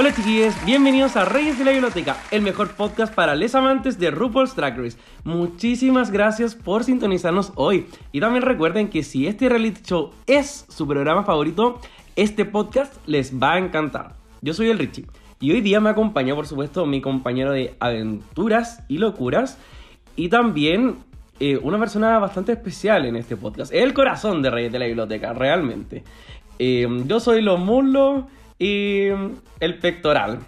Hola chiquillos, bienvenidos a Reyes de la Biblioteca, el mejor podcast para les amantes de RuPaul's Drag Race. Muchísimas gracias por sintonizarnos hoy. Y también recuerden que si este reality show es su programa favorito, este podcast les va a encantar. Yo soy el Richie y hoy día me acompaña, por supuesto, mi compañero de aventuras y locuras y también eh, una persona bastante especial en este podcast, el corazón de Reyes de la Biblioteca, realmente. Eh, yo soy los muslos y el pectoral.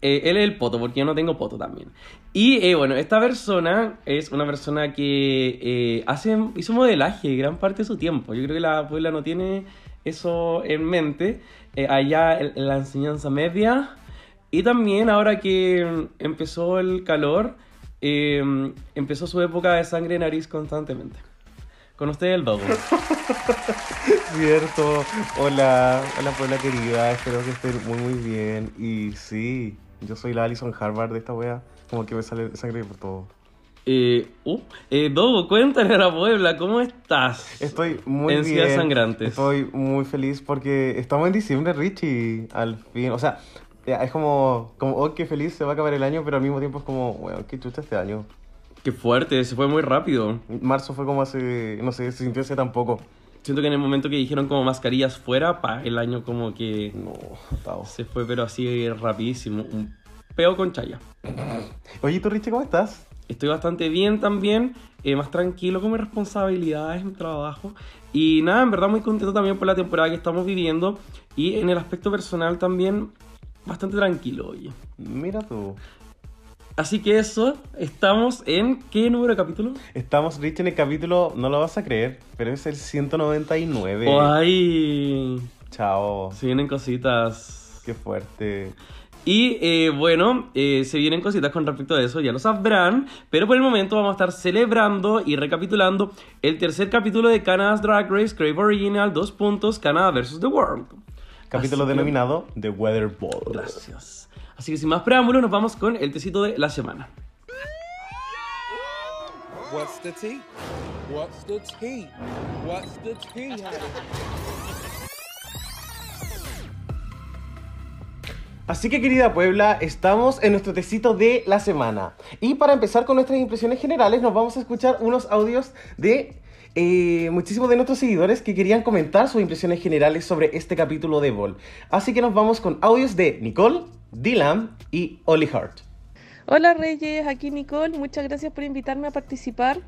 Eh, él es el poto, porque yo no tengo poto también. Y eh, bueno, esta persona es una persona que eh, hace, hizo modelaje gran parte de su tiempo. Yo creo que la Puebla no tiene eso en mente. allá en, la enseñanza media. Y también ahora que empezó el calor, empezó su época de sangre de nariz constantemente. Con usted el Dogo. Cierto. Hola, hola Puebla querida. Espero que estén muy muy bien. Y sí, yo soy la Alison Harvard de esta wea. Como que me sale sangre por todo. Eh, uh, eh, Dogo, cuéntale a la Puebla, ¿cómo estás? Estoy muy en bien. Sangrantes. Estoy muy feliz porque estamos en diciembre, Richie. Al fin. O sea, es como, como, oh, qué feliz se va a acabar el año, pero al mismo tiempo es como, bueno, qué chucha este año. Qué fuerte, se fue muy rápido. Marzo fue como hace, no sé, se sintió hace tan poco. Siento que en el momento que dijeron como mascarillas fuera, pa, el año como que no, se fue pero así rapidísimo. Un peo con chaya. Oye, ¿tú Richie cómo estás? Estoy bastante bien también, eh, más tranquilo con mis responsabilidades en trabajo. Y nada, en verdad muy contento también por la temporada que estamos viviendo. Y en el aspecto personal también bastante tranquilo, oye. Mira tú. Así que eso, estamos en ¿qué número de capítulo? Estamos, Rich, en el capítulo, no lo vas a creer, pero es el 199. ¡Ay! Chao. Se vienen cositas. Qué fuerte. Y eh, bueno, eh, se vienen cositas con respecto a eso, ya lo sabrán. Pero por el momento vamos a estar celebrando y recapitulando el tercer capítulo de Canada's Drag Race Crave Original, dos puntos, Canada vs. The World. Capítulo denominado The Weather Ball. Gracias. Así que sin más preámbulos, nos vamos con el tecito de la semana. What's the tea? What's the tea? What's the tea? Así que querida Puebla, estamos en nuestro tecito de la semana. Y para empezar con nuestras impresiones generales, nos vamos a escuchar unos audios de eh, muchísimos de nuestros seguidores que querían comentar sus impresiones generales sobre este capítulo de Ball. Así que nos vamos con audios de Nicole, Dylan y Oli Hart. Hola Reyes, aquí Nicole, muchas gracias por invitarme a participar.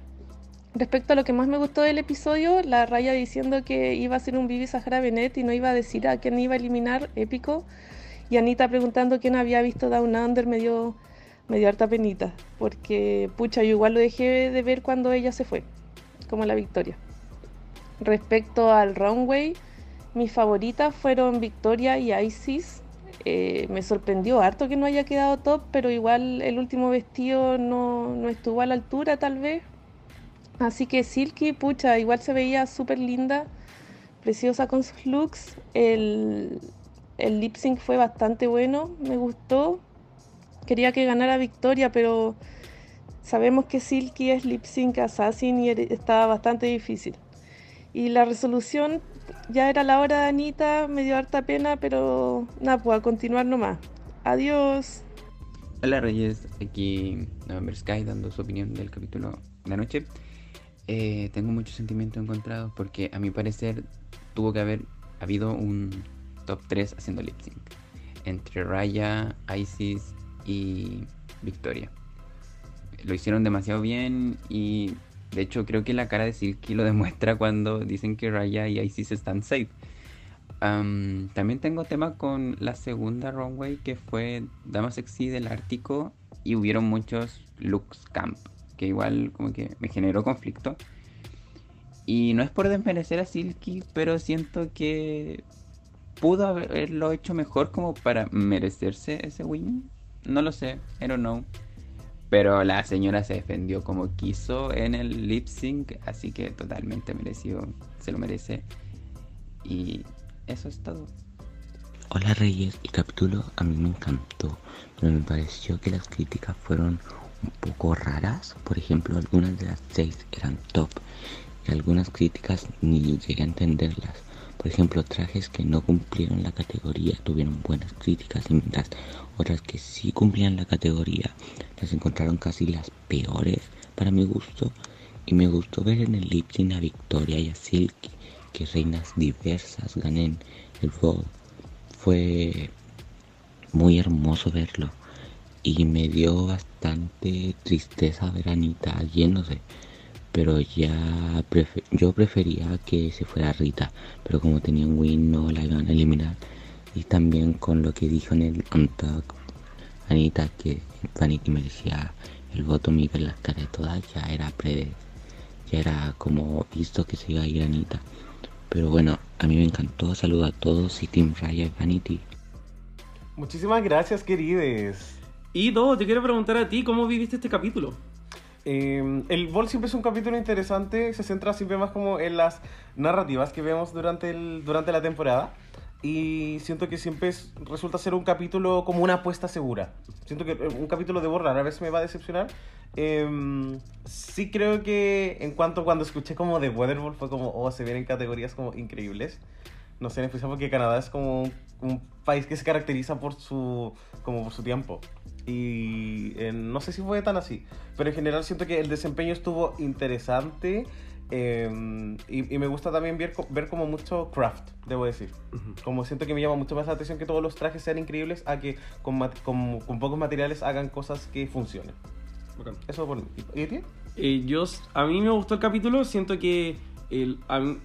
Respecto a lo que más me gustó del episodio, la raya diciendo que iba a ser un Vivi Sahara Benet y no iba a decir a quién iba a eliminar, épico. Y Anita preguntando quién había visto Down Under me dio, me dio harta penita, porque pucha, yo igual lo dejé de ver cuando ella se fue, como la victoria. Respecto al runway, mis favoritas fueron Victoria y Isis, eh, me sorprendió harto que no haya quedado top, pero igual el último vestido no, estuvo a la altura tal vez. Así que Silky, pucha, igual se veía súper linda, preciosa con sus looks. El, el lip sync fue bastante bueno, me gustó. Quería que ganara Victoria, pero sabemos que Silky es lip sync assassin y estaba bastante difícil. Y la resolución ya era la hora de Anita, me dio harta pena, pero nada, pues a continuar nomás. Adiós. Hola Reyes, aquí November Sky dando su opinión del capítulo de la noche. Eh, tengo muchos sentimientos encontrados porque a mi parecer tuvo que haber habido un top 3 haciendo lip sync entre Raya, Isis y Victoria. Lo hicieron demasiado bien y de hecho, creo que la cara de Silky lo demuestra cuando dicen que Raya y Isis están safe. también tengo tema con la segunda runway que fue Dama Sexy del Ártico y hubieron muchos looks camp que igual como que me generó conflicto. Y no es por desmerecer a Silky, pero siento que pudo haberlo hecho mejor como para merecerse ese win. No lo sé, I don't know. Pero la señora se defendió como quiso en el lip sync, así que totalmente merecido, se lo merece. Y eso es todo. Hola Reyes, el capítulo a mí me encantó, pero me pareció que las críticas fueron un poco raras. Por ejemplo, algunas de las seis eran top y algunas críticas ni llegué a entenderlas. Por ejemplo, trajes que no cumplieron la categoría tuvieron buenas críticas mientras otras que sí cumplían la categoría las encontraron casi las peores para mi gusto. Y me gustó ver en el lip sync a Victoria y a Silky que reinas diversas ganen el rol. Fue muy hermoso verlo y me dio bastante tristeza ver a Anita yéndose pero ya yo prefería que se fuera Rita, pero como tenía un win no la iban a eliminar. Y también con lo que dijo en el Untalk Anita que Vanity merecía el voto Miguel las caras de todas, ya era pre ya era como visto que se iba a ir Anita. Pero bueno, a mí me encantó, saludo a todos y Team Raya y Vanity. Muchísimas gracias, querides. Y dos, te quiero preguntar a ti, ¿cómo viviste este capítulo? Eh, el Vol siempre es un capítulo interesante, se centra siempre más como en las narrativas que vemos durante, el, durante la temporada. Y siento que siempre resulta ser un capítulo como una apuesta segura. Siento que un capítulo de borrar a veces me va a decepcionar. Eh, sí creo que en cuanto cuando escuché como de Weatherball fue como, oh, se vienen categorías como increíbles. No sé, en especial porque Canadá es como un, país que se caracteriza por su, como por su tiempo. Y eh, no sé si fue tan así, pero en general siento que el desempeño estuvo interesante. Em, y, me gusta también ver, ver como mucho craft, debo decir. Como siento que me llama mucho más la atención que todos los trajes sean increíbles a que con, con, pocos materiales hagan cosas que funcionen. Eso por mí. ¿Y a ti? Eh, yo, a mí me gustó el capítulo, siento que el,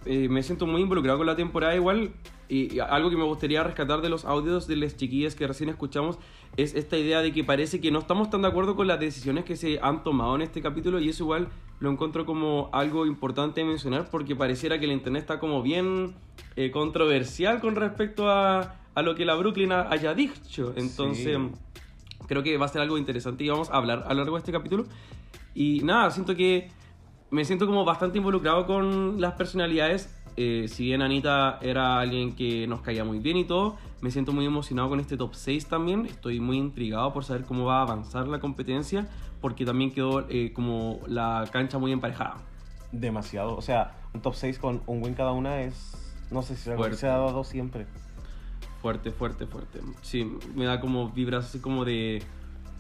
eh, me siento muy involucrado con la temporada igual. Y, algo que me gustaría rescatar de los audios de las chiquillas que recién escuchamos es esta idea de que parece que no estamos tan de acuerdo con las decisiones que se han tomado en este capítulo y eso igual lo encuentro como algo importante de mencionar porque pareciera que el internet está como bien eh, controversial con respecto a, a, lo que la Brooklyn haya dicho. Entonces creo que va a ser algo interesante y vamos a hablar a lo largo de este capítulo. Y nada, siento que me siento como bastante involucrado con las personalidades eh, si bien Anita era alguien que nos caía muy bien y todo, me siento muy emocionado con este top 6 también. Estoy muy intrigado por saber cómo va a avanzar la competencia, porque también quedó eh, como la cancha muy emparejada. Demasiado. O sea, un top 6 con un win cada una es. No sé si se ha dado siempre. Fuerte, fuerte, fuerte. Sí, me da como vibras así como de.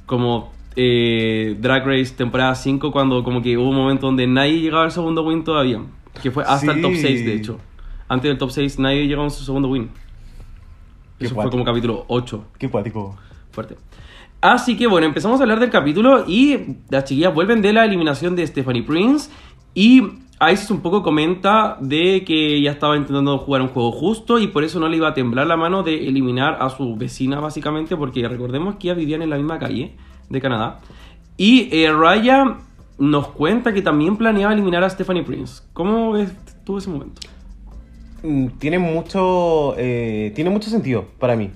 Como eh, Drag Race temporada 5, cuando como que hubo un momento donde nadie llegaba al segundo win todavía. Que fue hasta el top 6, de hecho. Antes del top 6 nadie llegó a su segundo win. Eso fue como capítulo 8. Qué cuático. Fuerte. Así que bueno, empezamos a hablar del capítulo y las chiquillas vuelven de la eliminación de Stephanie Prince y Isis un poco comenta de que ella estaba intentando jugar un juego justo y por eso no le iba a temblar la mano de eliminar a su vecina básicamente porque recordemos que ya vivían en la misma calle de Canadá. Y eh, Raya nos cuenta que también planeaba eliminar a Stephanie Prince. ¿Cómo ves tú ese momento? Mm, tiene mucho, eh, tiene mucho sentido para mí.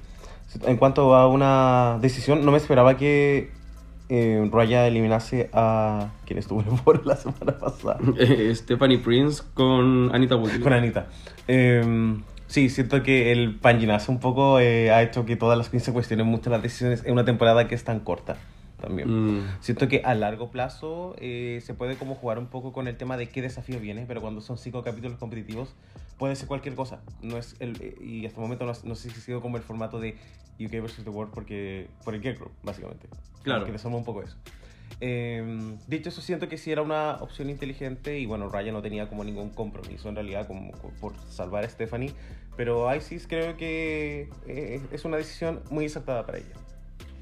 En cuanto a una decisión, no me esperaba que eh, Raya eliminase a quien estuvo en el la semana pasada. Stephanie Prince con Anita Woodley. Con Anita. Em, sí, siento que el panginazo un poco eh, ha hecho que todas las 15 cuestionen mucho las decisiones en una temporada que es tan corta también. Mm. Siento que a largo plazo eh, se puede como jugar un poco con el tema de qué desafío viene, pero cuando son cinco capítulos competitivos puede ser cualquier cosa. No es el, eh, y hasta el momento no, no sé si ha sido como el formato de UK vs. The World porque, por el Group, básicamente. Claro. Que somos un poco eso. Eh, dicho eso, siento que sí era una opción inteligente y bueno, Raya no tenía como ningún compromiso en realidad como, por salvar a Stephanie, pero Isis creo que eh, es una decisión muy acertada para ella.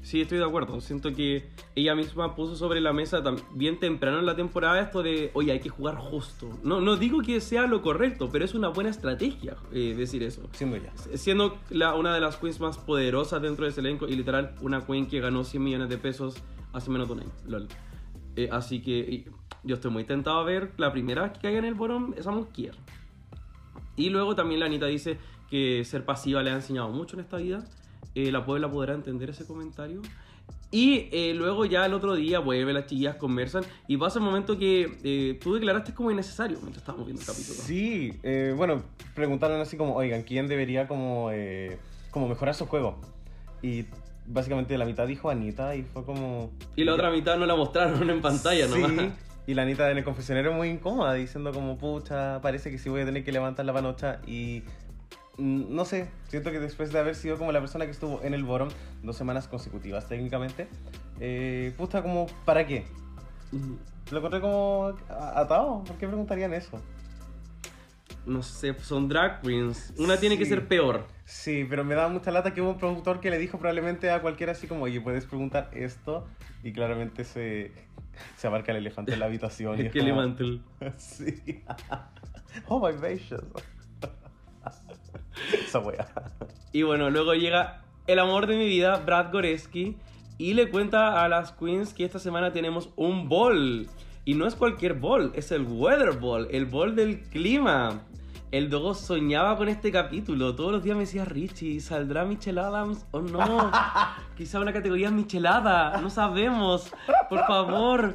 Sí, estoy de acuerdo. Siento que ella misma puso sobre la mesa bien temprano en la temporada esto de, oye, hay que jugar justo. No, no digo que sea lo correcto, pero es una buena estrategia eh, decir eso. Siendo ella. Siendo la, una de las queens más poderosas dentro de ese elenco y literal una queen que ganó 100 millones de pesos hace menos de un año. Lol. Eh, así que yo estoy muy tentado a ver la primera que caiga en el bottom, esa mujer. Y luego también la Anita dice que ser pasiva le ha enseñado mucho en esta vida eh, la Puebla podrá entender ese comentario. Y eh, luego ya el otro día vuelve, las chillas conversan y pasa el momento que eh, tú declaraste como innecesario mientras estábamos viendo el capítulo. Sí, eh, bueno, preguntaron así como, oigan, ¿quién debería como, eh, como mejorar su juego? Y básicamente la mitad dijo Anita y fue como... Y la otra mitad no la mostraron en pantalla sí, nomás. y la Anita en el confesionario muy incómoda, diciendo como, pucha, parece que sí voy a tener que levantar la panocha y... mm, No sé, siento que después de haber sido como la persona que estuvo en el bottom dos semanas consecutivas técnicamente, eh, puta, como, ¿para qué? Lo encontré como atado, ¿por qué preguntarían eso? No sé, son drag queens. Una tiene que ser peor. Sí, pero me da mucha lata que hubo un productor que le dijo probablemente a cualquiera así como, oye, puedes preguntar esto, y claramente se, se abarca el elefante en la habitación. y es que como- Mantle. Sí. Oh my gracious. Esa wea. Y bueno, luego llega el amor de mi vida, Brad Goreski, y le cuenta a las queens que esta semana tenemos un ball. Y no es cualquier ball, es el Weather Ball, el ball del clima. El Dogo soñaba con este capítulo. Todos los días me decía, Richie, ¿saldrá Michelle Adams o no? Quizá una categoría Michelada, no sabemos. Por favor.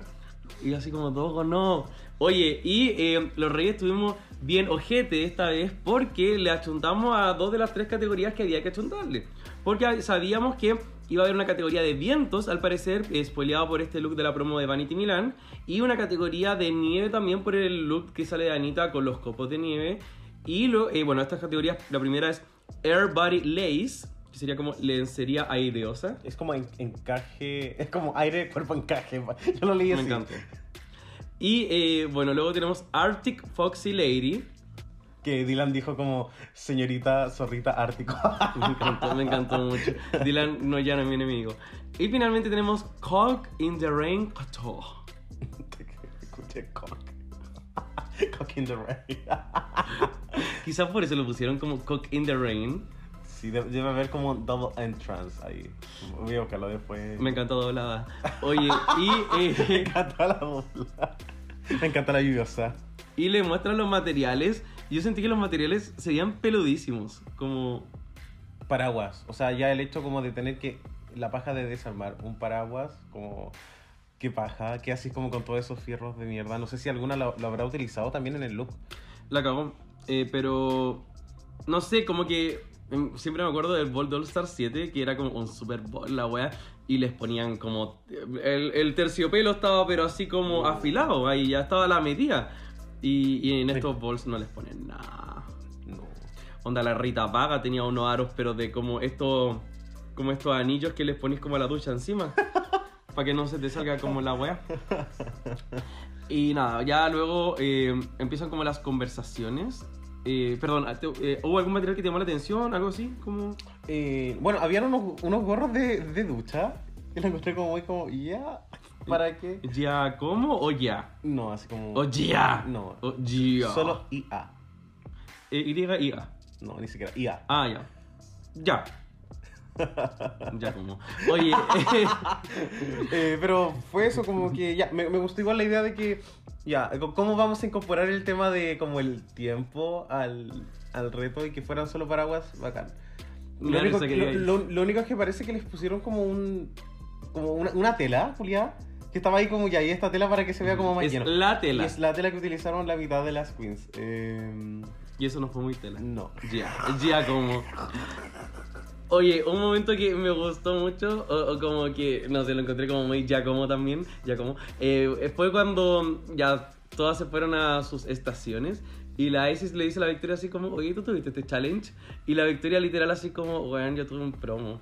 Y yo así como, Dogo, no. Oye, y eh, los Reyes estuvimos bien ojete esta vez porque le achuntamos a dos de las tres categorías que había que achuntarle. Porque sabíamos que iba a haber una categoría de vientos, al parecer, spoileado por este look de la promo de Vanity Milan, y una categoría de nieve también por el look que sale de Anita con los copos de nieve. Y lo, eh, bueno, estas categorías, la primera es Air Body Lace, que sería como lencería aireosa. Es como en- encaje, es como aire, cuerpo, encaje. Yo lo leí Me así. encantó. Y eh, bueno, luego tenemos Arctic Foxy Lady. Que Dylan dijo como, señorita zorrita ártico. Me encantó, me encantó mucho. Dylan no ya no es mi enemigo. Y finalmente tenemos Cock in the Rain Couture. Escuché cock. Cock in the rain. Quizás por eso lo pusieron como Cock in the Rain. Sí, debe, haber como double entrance ahí. Voy a buscarlo después. Me encantó doblada. Oye, y, Me eh, encanta la bola. Me encanta la lluviosa. y le muestran los materiales. Yo sentí que los materiales serían peludísimos. Como. Paraguas. O sea, ya el hecho como de tener que. La paja de desarmar un paraguas, como. Qué paja, qué así como con todos esos fierros de mierda. No sé si alguna lo, lo habrá utilizado también en el look. La cagó. Eh, pero. No sé, como que. em, Siempre me acuerdo del Ball de All Star 7, que era como un Super Bowl, la wea. Y les ponían como. El, el terciopelo estaba, pero así como afilado. Ahí ya estaba la medida. Y, y en estos balls no les ponen nada. No. Onda, la Rita Vaga tenía unos aros, pero de como estos. Como estos anillos que les ponís como a la ducha encima. para que no se te salga como la wea. Y nada, ya luego eh, empiezan como las conversaciones. Eh, perdón, te- eh, ¿hubo algún material que te llamó la atención? ¿Algo así? Como... Eh, bueno, habían unos, unos gorros de, de ducha. Y lo encontré como muy como, ya. ¿Para qué? ¿Ya cómo o ya? No, así como. ¿O ya? No. O ya. Solo IA. Eh, Y, y, A. No, ni siquiera IA. Ah, ya. Ya. ya como. Oye, eh, Eh, pero fue eso, como que ya, me, me gustó igual la idea de que, ya, ¿cómo vamos a incorporar el tema de como el tiempo al, al reto y que fueran solo paraguas? Bacán. Lo único, que lo, digáis. lo- lo único es que parece que les pusieron como un, como una, una tela, Julián, que estaba ahí como ya, y esta tela para que se vea como más es lleno. la Y tela. es la tela que utilizaron la mitad de las queens. Eh, Y eso no fue muy tela. no. Ya, ya como. Oye, un momento que me gustó mucho, o, o como que, no sé, lo encontré como muy ya como también, ya como, eh, fue cuando ya todas se fueron a sus estaciones y la Isis le dice a la Victoria así como, oye, ¿tú tuviste este challenge? Y la Victoria literal así como, weón, yo tuve un promo.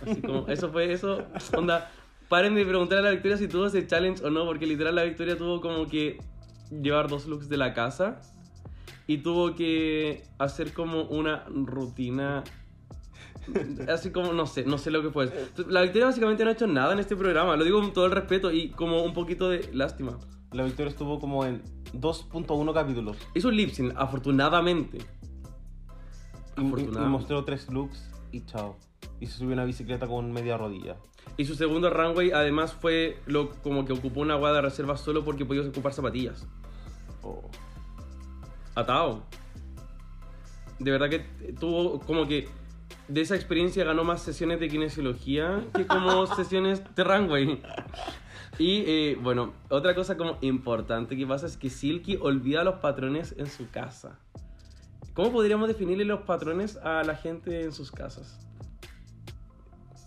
Así como, eso fue eso, onda, paren de preguntar a la Victoria si tuvo ese challenge o no, porque literal la Victoria tuvo como que llevar dos looks de la casa y tuvo que hacer como una rutina así como no sé no sé lo que fue la Victoria básicamente no ha hecho nada en este programa lo digo con todo el respeto y como un poquito de lástima La victoria estuvo como en 2.1 capítulos. hizo un lip sync afortunadamente Y, y- y Afortunadamente. mostró tres looks y chao. Y se subió a una bicicleta con media rodilla. y su segundo runway además fue lo como que ocupó una guada de reserva solo porque podía ocupar zapatillas Oh. atado de verdad que tuvo como que de esa experiencia ganó más sesiones de kinesiología que como sesiones de runway. Y eh, bueno, otra cosa como importante que pasa es que Silky olvida los patrones en su casa. ¿Cómo podríamos definirle los patrones a la gente en sus casas?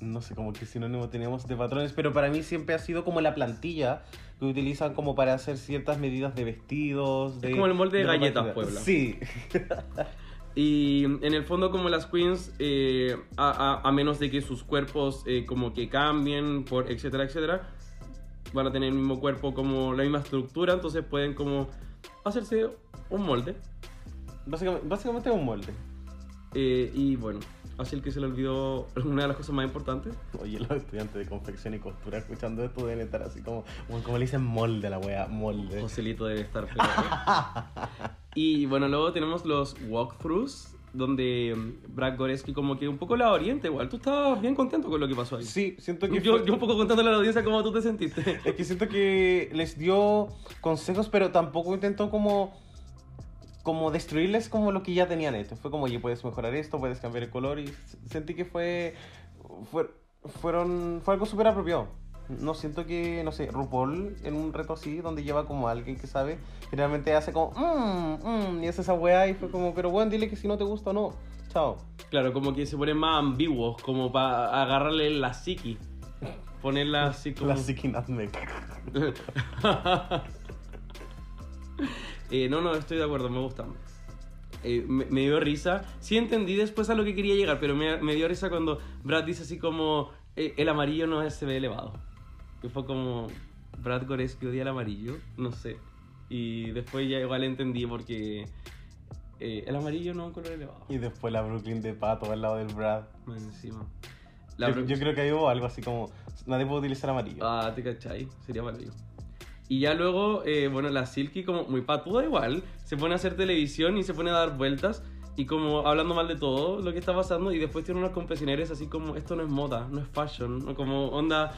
No sé, como que sinónimo teníamos de patrones, pero para mí siempre ha sido como la plantilla que utilizan como para hacer ciertas medidas de vestidos. De, como el molde de galletas. Puebla. Sí. Y en el fondo como las queens, eh, a, a- a menos de que sus cuerpos eh, como que cambien, por etcétera, etcétera, van a tener el mismo cuerpo como la misma estructura, entonces pueden como hacerse un molde. Básicamente, básicamente un molde. Eh, y bueno, así el que se le olvidó una de las cosas más importantes. Oye, los estudiantes de confección y costura escuchando esto deben estar así como, como, como le dicen molde a la wea, molde. Joselito debe estar feliz. Y bueno, luego tenemos los walkthroughs, donde mm, Brad Goreski como que un poco la orienta igual. Tú estabas bien contento con lo que pasó ahí. Sí, siento que Yo, fue- yo un poco contándole a la audiencia cómo tú te sentiste. Es que siento que les dio consejos, pero tampoco intentó como como destruirles como lo que ya tenían hecho. Fue como, oye, puedes mejorar esto, puedes cambiar el color y sentí que fue, fue fueron fue algo súper apropiado. No siento que, no sé, RuPaul en un reto así, donde lleva como a alguien que sabe, generalmente hace como, mmm, mmm, y hace esa weá y fue como, pero bueno, dile que si no te gusta o no. Chao. Claro, como que se ponen más ambiguos, como para agarrarle la psiqui. Ponerla así como... La Nutmeg. Eh, no, no, estoy de acuerdo, me gusta. Eh, me, me dio risa. Sí entendí después a lo que quería llegar, pero me, me dio risa cuando Brad dice así como eh, el amarillo no se ve elevado. Que fue como Brad Goreski odia el amarillo, no sé. Y después ya igual entendí porque eh, el amarillo no es un color elevado. Y después la Brooklyn de pato al lado del Brad. Más encima. La Yo, creo que ahí hubo algo así como, nadie puede utilizar amarillo. Ah, te cachai, sería maravilloso. Y ya luego, eh, bueno, la Silky como muy patuda igual, se pone a hacer televisión y se pone a dar vueltas y como hablando mal de todo lo que está pasando y después tiene unos confesionarios así como esto no es moda, no es fashion, ¿no? como onda...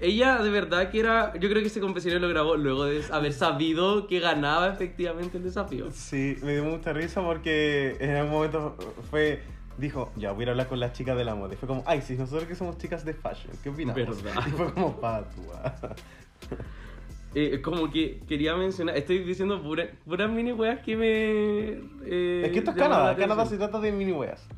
Ella de verdad que era, yo creo que ese confesionario lo grabó luego de haber sabido que ganaba efectivamente el desafío. Sí, me dio mucha risa porque en algún momento fue, dijo, ya voy a hablar con las chicas de la moda. Y fue como, ay, sí, nosotros que somos chicas de fashion, ¿qué opinamos? Verdad. Y fue como, patua. Eh, como que quería mencionar, estoy diciendo pura- puras mini weas que me... eh, es que esto es Canadá, Canadá se trata de mini weas.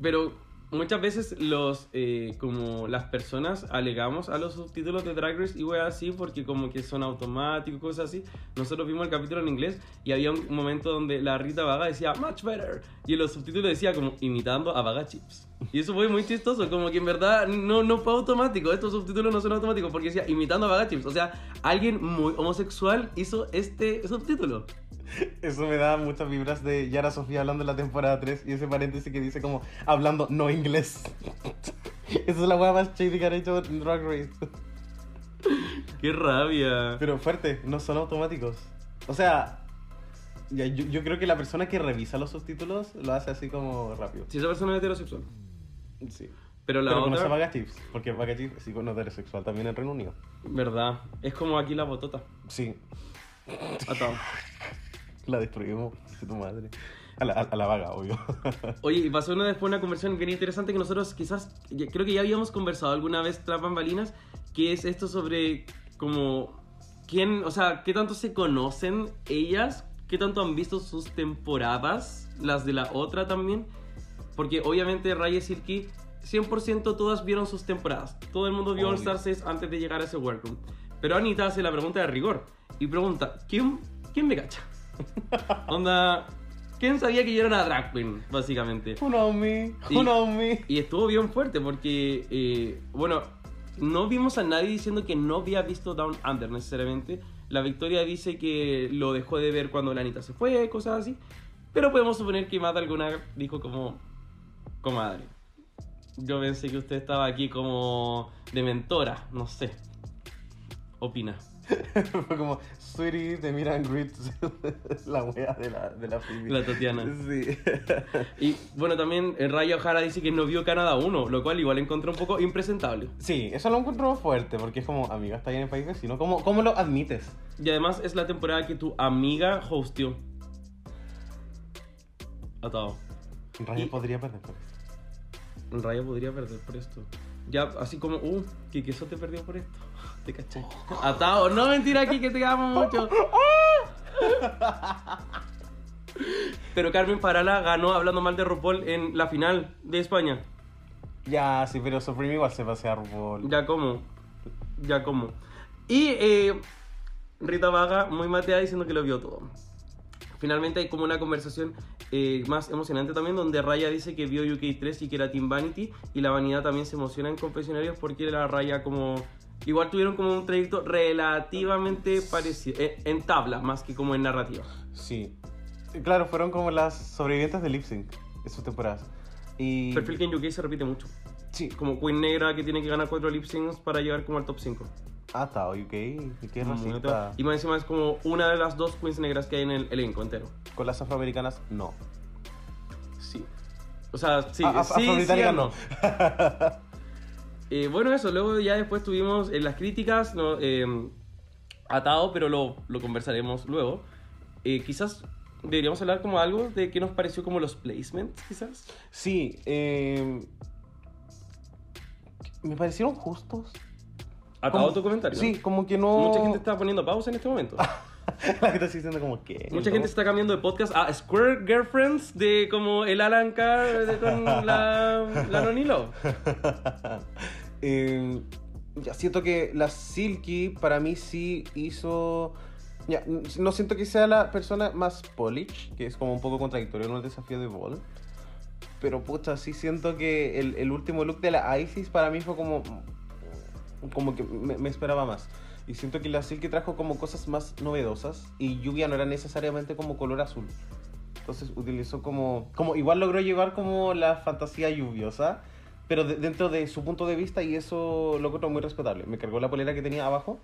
Pero muchas veces los eh, como las personas alegamos a los subtítulos de Drag Race y weas así porque como que son automáticos, cosas así. Nosotros vimos el capítulo en inglés y había un momento donde la Rita Vaga decía much better y en los subtítulos decía como imitando a Vaga Chips. Y eso fue muy chistoso, como que en verdad no, no fue automático, estos subtítulos no son automáticos porque decía imitando a Vaga Chips. O sea, alguien muy homosexual hizo este subtítulo. Eso me da muchas vibras de Yara Sofía hablando en la temporada 3 y ese paréntesis que dice como, hablando no inglés. Esa es la wea más shady que han hecho en Drag Race. ¡Qué rabia! Pero fuerte, no son automáticos. O sea, ya, yo, yo creo que la persona que revisa los subtítulos lo hace así como rápido. Si esa persona es heterosexual. Sí. Pero la Pero otra... conoce a Vaga Chips, porque Vaga Chips es icono heterosexual también en Reino Unido. Verdad, es como aquí la botota. Sí, Atado. la destruimos, tu madre. A la, a, la vaga, obvio. Oye, y pasó una, después una conversación bien interesante que nosotros quizás, creo que ya habíamos conversado alguna vez tras bambalinas, que es esto sobre como quién, o sea, qué tanto se conocen ellas, qué tanto han visto sus temporadas, las de la otra también, porque obviamente Raya y Silky 100% todas vieron sus temporadas, todo el mundo vio All. Star 6 antes de llegar a ese workroom, pero Anita hace la pregunta de rigor y pregunta, ¿quién, quién me cacha? Onda, ¿quién sabía que yo era una drag queen, básicamente? Who know me, Y- who know me. Y estuvo bien fuerte porque, eh, bueno, no vimos a nadie diciendo que no había visto Down Under necesariamente. La Victoria dice que lo dejó de ver cuando la Anita se fue, cosas así. Pero podemos suponer que más de alguna dijo como, comadre. Yo pensé que usted estaba aquí como de mentora, no sé. Opina. Fue como, sweetie, te miran grits. la wea de la, de la Phoebe. La Tatiana. Sí. Y bueno, también eh, Raya O'Hara dice que no vio Canadá 1, lo cual igual encontré un poco impresentable. sí, eso lo encuentro fuerte, porque es como, amiga, está ahí en el país vecino. ¿Cómo, cómo lo admites? Y además es la temporada que tu amiga hostió. Atado. Ryan Y- podría perder por eso. Raya podría perder por esto. Ya, así como, uh, que queso te perdió por esto. Te caché. Atado, no mentira aquí que te amo mucho. Pero Carmen Parala ganó hablando mal de RuPaul en la final de España. Ya, sí, pero Supreme igual se pasea a RuPaul. Ya como. Ya como. Y eh, Rita Vaga, muy mateada, diciendo que lo vio todo. Finalmente hay como una conversación eh, más emocionante también, donde Raya dice que vio UK3 y que era Team Vanity, y la vanidad también se emociona en confesionarios porque la Raya como... Igual tuvieron como un trayecto relativamente parecido, eh, en tabla más que como en narrativa. Sí. Claro, fueron como las sobrevivientes de Lip Sync en sus temporadas. Y... Perfil que en UK se repite mucho. Sí. Como Queen Negra que tiene que ganar 4 lip syncs para llegar como al top 5. Ah, está, UK. ¿Qué está. Y más encima es como una de las dos queens negras que hay en el elenco entero. Con las afroamericanas, no. Sí. O sea, sí, Ah, af- sí, sí, afrobritánicas no. Eh, bueno, eso, luego ya después tuvimos en las críticas no, eh, atado, pero lo, lo conversaremos luego. Eh, quizás deberíamos hablar como algo de qué nos pareció como los placements, quizás. Sí, eh, me parecieron justos. Como- tu comentario. Sí, como que no. Mucha gente está poniendo pausa en este momento. La gente está diciendo como que. Mucha gente está cambiando de podcast a Square Girlfriends de como el Alan Carr de- con la, la Nonilo. Eh, ya siento que la Silky para mí sí hizo. Ya, no siento que sea la persona más polish, que es como un poco contradictorio en el desafío de Ball. Pero puta, sí siento que el, el último look de la Isis para mí fue como. Como que me, me esperaba más. Y siento que la Silky trajo como cosas más novedosas. Y lluvia no era necesariamente como color azul. Entonces utilizó como, como igual logró llevar como la fantasía lluviosa, pero de- dentro de su punto de vista y eso lo encuentro muy respetable. Me cargó la polera que tenía abajo,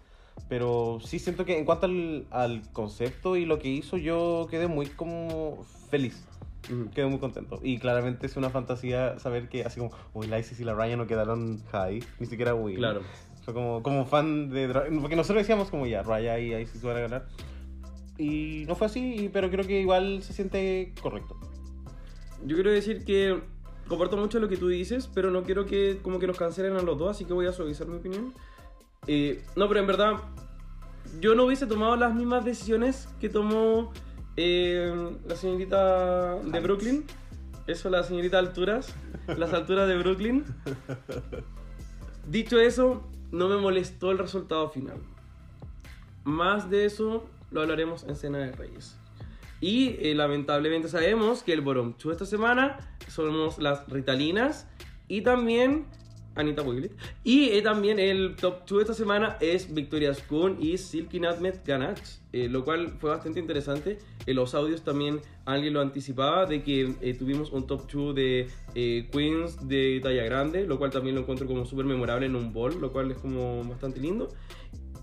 pero sí siento que en cuanto al, al concepto y lo que hizo yo quedé muy como feliz. Ujú. Quedé muy contento. Y claramente es una fantasía saber que así como, uy, la Isis y la Ryan no quedaron high, ni siquiera Will. Claro. Como, como fan de... Porque nosotros decíamos como ya, Raya y Isis van a ganar. Y no fue así, pero creo que igual se siente correcto. Yo quiero decir que comparto mucho lo que tú dices, pero no quiero que como que nos cancelen a los dos, así que voy a suavizar mi opinión. Eh, no, pero en verdad, yo no hubiese tomado las mismas decisiones que tomó eh, la señorita de. Brooklyn. Eso, la señorita Alturas. las alturas de Brooklyn. Dicho eso, no me molestó el resultado final. Más de eso lo hablaremos en Cena de Reyes. Y eh, lamentablemente sabemos que el Borom Chu esta semana somos las Ritalinas y también Anita Wiglet. Y eh, también el top 2 esta semana es Victoria Spoon y Silky Nutmeg Ganache, eh, lo cual fue bastante interesante. En los audios también alguien lo anticipaba de que eh, tuvimos un top 2 de eh, Queens de talla grande, lo cual también lo encuentro como súper memorable en un ball, lo cual es como bastante lindo.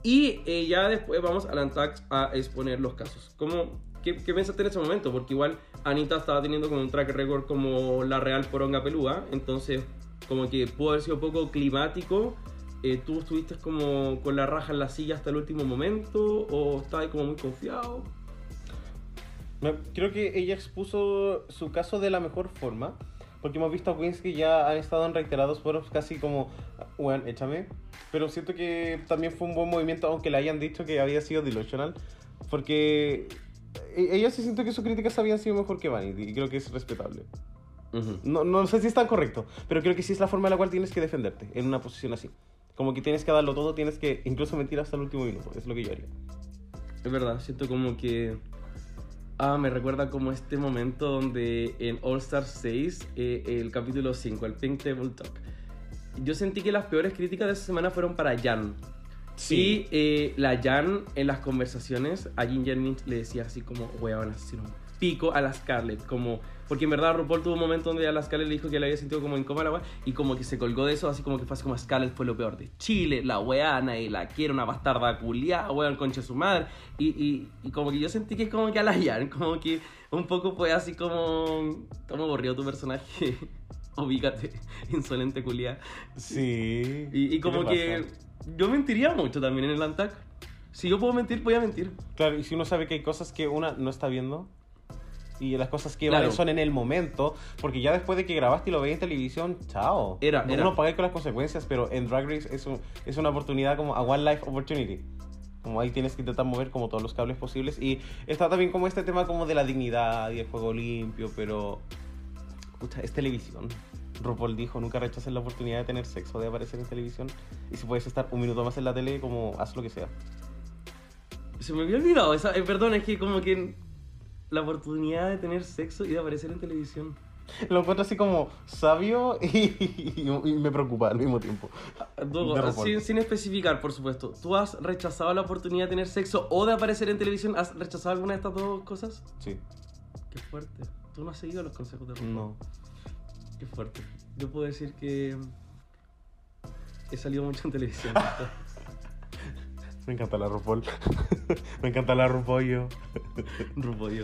Y eh, ya después vamos al Antax a exponer los casos. ¿Cómo, qué, ¿Qué pensaste en ese momento? Porque igual Anita estaba teniendo como un track record como la real poronga pelúa. Entonces, como que pudo haber sido poco climático. Eh, ¿Tú estuviste como con la raja en la silla hasta el último momento? ¿O estabas como muy confiado? Creo que ella expuso su caso de la mejor forma. Porque hemos visto a queens que ya han estado en reiterados foros casi como, bueno, échame. Pero siento que también fue un buen movimiento, aunque le hayan dicho que había sido delusional. Porque e- ella sí siento que sus críticas habían sido mejor que Vanity. Y creo que es respetable. Ujú. No, no sé si es tan correcto, pero creo que sí es la forma en la cual tienes que defenderte en una posición así. Como que tienes que darlo todo, tienes que incluso mentir hasta el último minuto. Es lo que yo haría. Es verdad, siento como que. Ah, me recuerda como este momento donde en All Star 6, eh, el capítulo 5, el Pink Table Talk. Yo sentí que las peores críticas de esa semana fueron para Jan. Sí. Y eh, la Jan en las conversaciones a Ginger Minch le decía así como, weón, un pico a la Scarlett. Como, porque en verdad RuPaul tuvo un momento donde a la Scarlett le dijo que le había sentido como incómoda la weá, y como que se colgó de eso, así como que fue así como Scarlett fue lo peor de Chile, la weana y la quiere, una bastarda culiada, weón, concha su madre. Y, y, y como que yo sentí que como que a la Jan, como que un poco fue así como, como aburrido tu personaje. Ubícate, insolente culiada. Sí. Y, y ¿Qué como que yo mentiría mucho también en el Antac. Si yo puedo mentir, voy a mentir. Claro, y si uno sabe que hay cosas que una no está viendo, Y las cosas que Claro. valen son en el momento, porque ya después de que grabaste y lo veis en televisión, chao. Era, no era. uno paga con las consecuencias, pero en Drag Race es, un- es una oportunidad como a one life opportunity. Como ahí tienes que intentar mover como todos los cables posibles. Y está también como este tema como de la dignidad y el juego limpio, pero... Pucha, es televisión. RuPaul dijo, nunca rechaces la oportunidad de tener sexo, de aparecer en televisión. Y si puedes estar un minuto más en la tele, como haz lo que sea. Se me había olvidado, esa, eh, perdón, es que como que la oportunidad de tener sexo y de aparecer en televisión. Lo encuentro así como sabio y, y me preocupa al mismo tiempo. Sin, sin especificar, por supuesto. ¿Tú has rechazado la oportunidad de tener sexo o de aparecer en televisión? ¿Has rechazado alguna de estas dos cosas? Sí, Qué fuerte. Tú no has seguido los consejos de RuPaul. no. Qué fuerte. Yo puedo decir que he salido mucho en televisión. Me encanta la RuPaul. me encanta la RuPollo. Rupollo.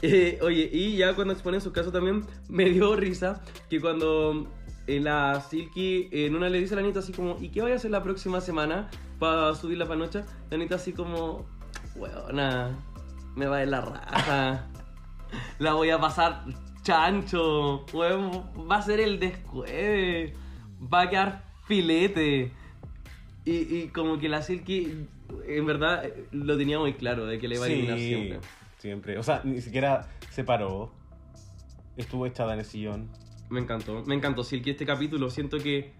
Eh, oye, y ya cuando exponen su caso también me dio risa que cuando eh, la Silky en una le dice a la Anita así como, ¿y qué voy a hacer la próxima semana para subir la panocha? La Anita así como, weona, me va ir la raja. La voy a pasar chancho. weón, va a ser el descueve. Va a quedar filete. Y, y como que la Silky, en verdad, eh, lo tenía muy claro de que le iba a eliminar siempre. siempre. O sea, ni siquiera se paró. Estuvo echada en el sillón. Me encantó, me encantó Silky este capítulo. Siento que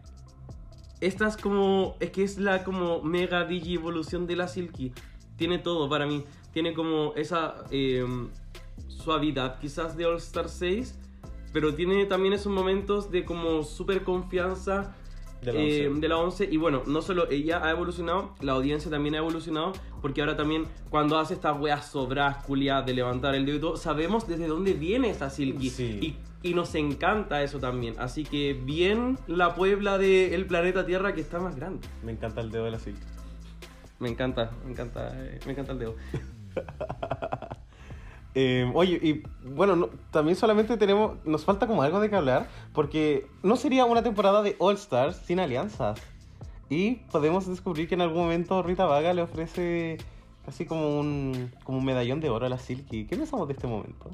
esta es como. Es que es la como mega digi evolución de la Silky. Tiene todo para mí. Tiene como esa eh, suavidad quizás de All Star 6. Pero tiene también esos momentos de como super confianza De la eh, 11. de la 11. Y bueno, no solo ella ha evolucionado, la audiencia también ha evolucionado. Porque ahora también, cuando hace estas weas sobras, culiadas de levantar el dedo y todo, sabemos desde dónde viene esta Silky. Sí. Y, y nos encanta eso también. Así que bien la Puebla del planeta Tierra que está más grande. Me encanta el dedo de la Silk. Me encanta, me encanta, eh, me encanta el dedo. Eh, oye, y bueno, no- también solamente tenemos. Nos falta como algo de que hablar. Porque no sería una temporada de All Stars sin alianzas. Y podemos descubrir que en algún momento Rita Vaga le ofrece casi como un, como un medallón de oro a la Silky. ¿Qué pensamos de este momento?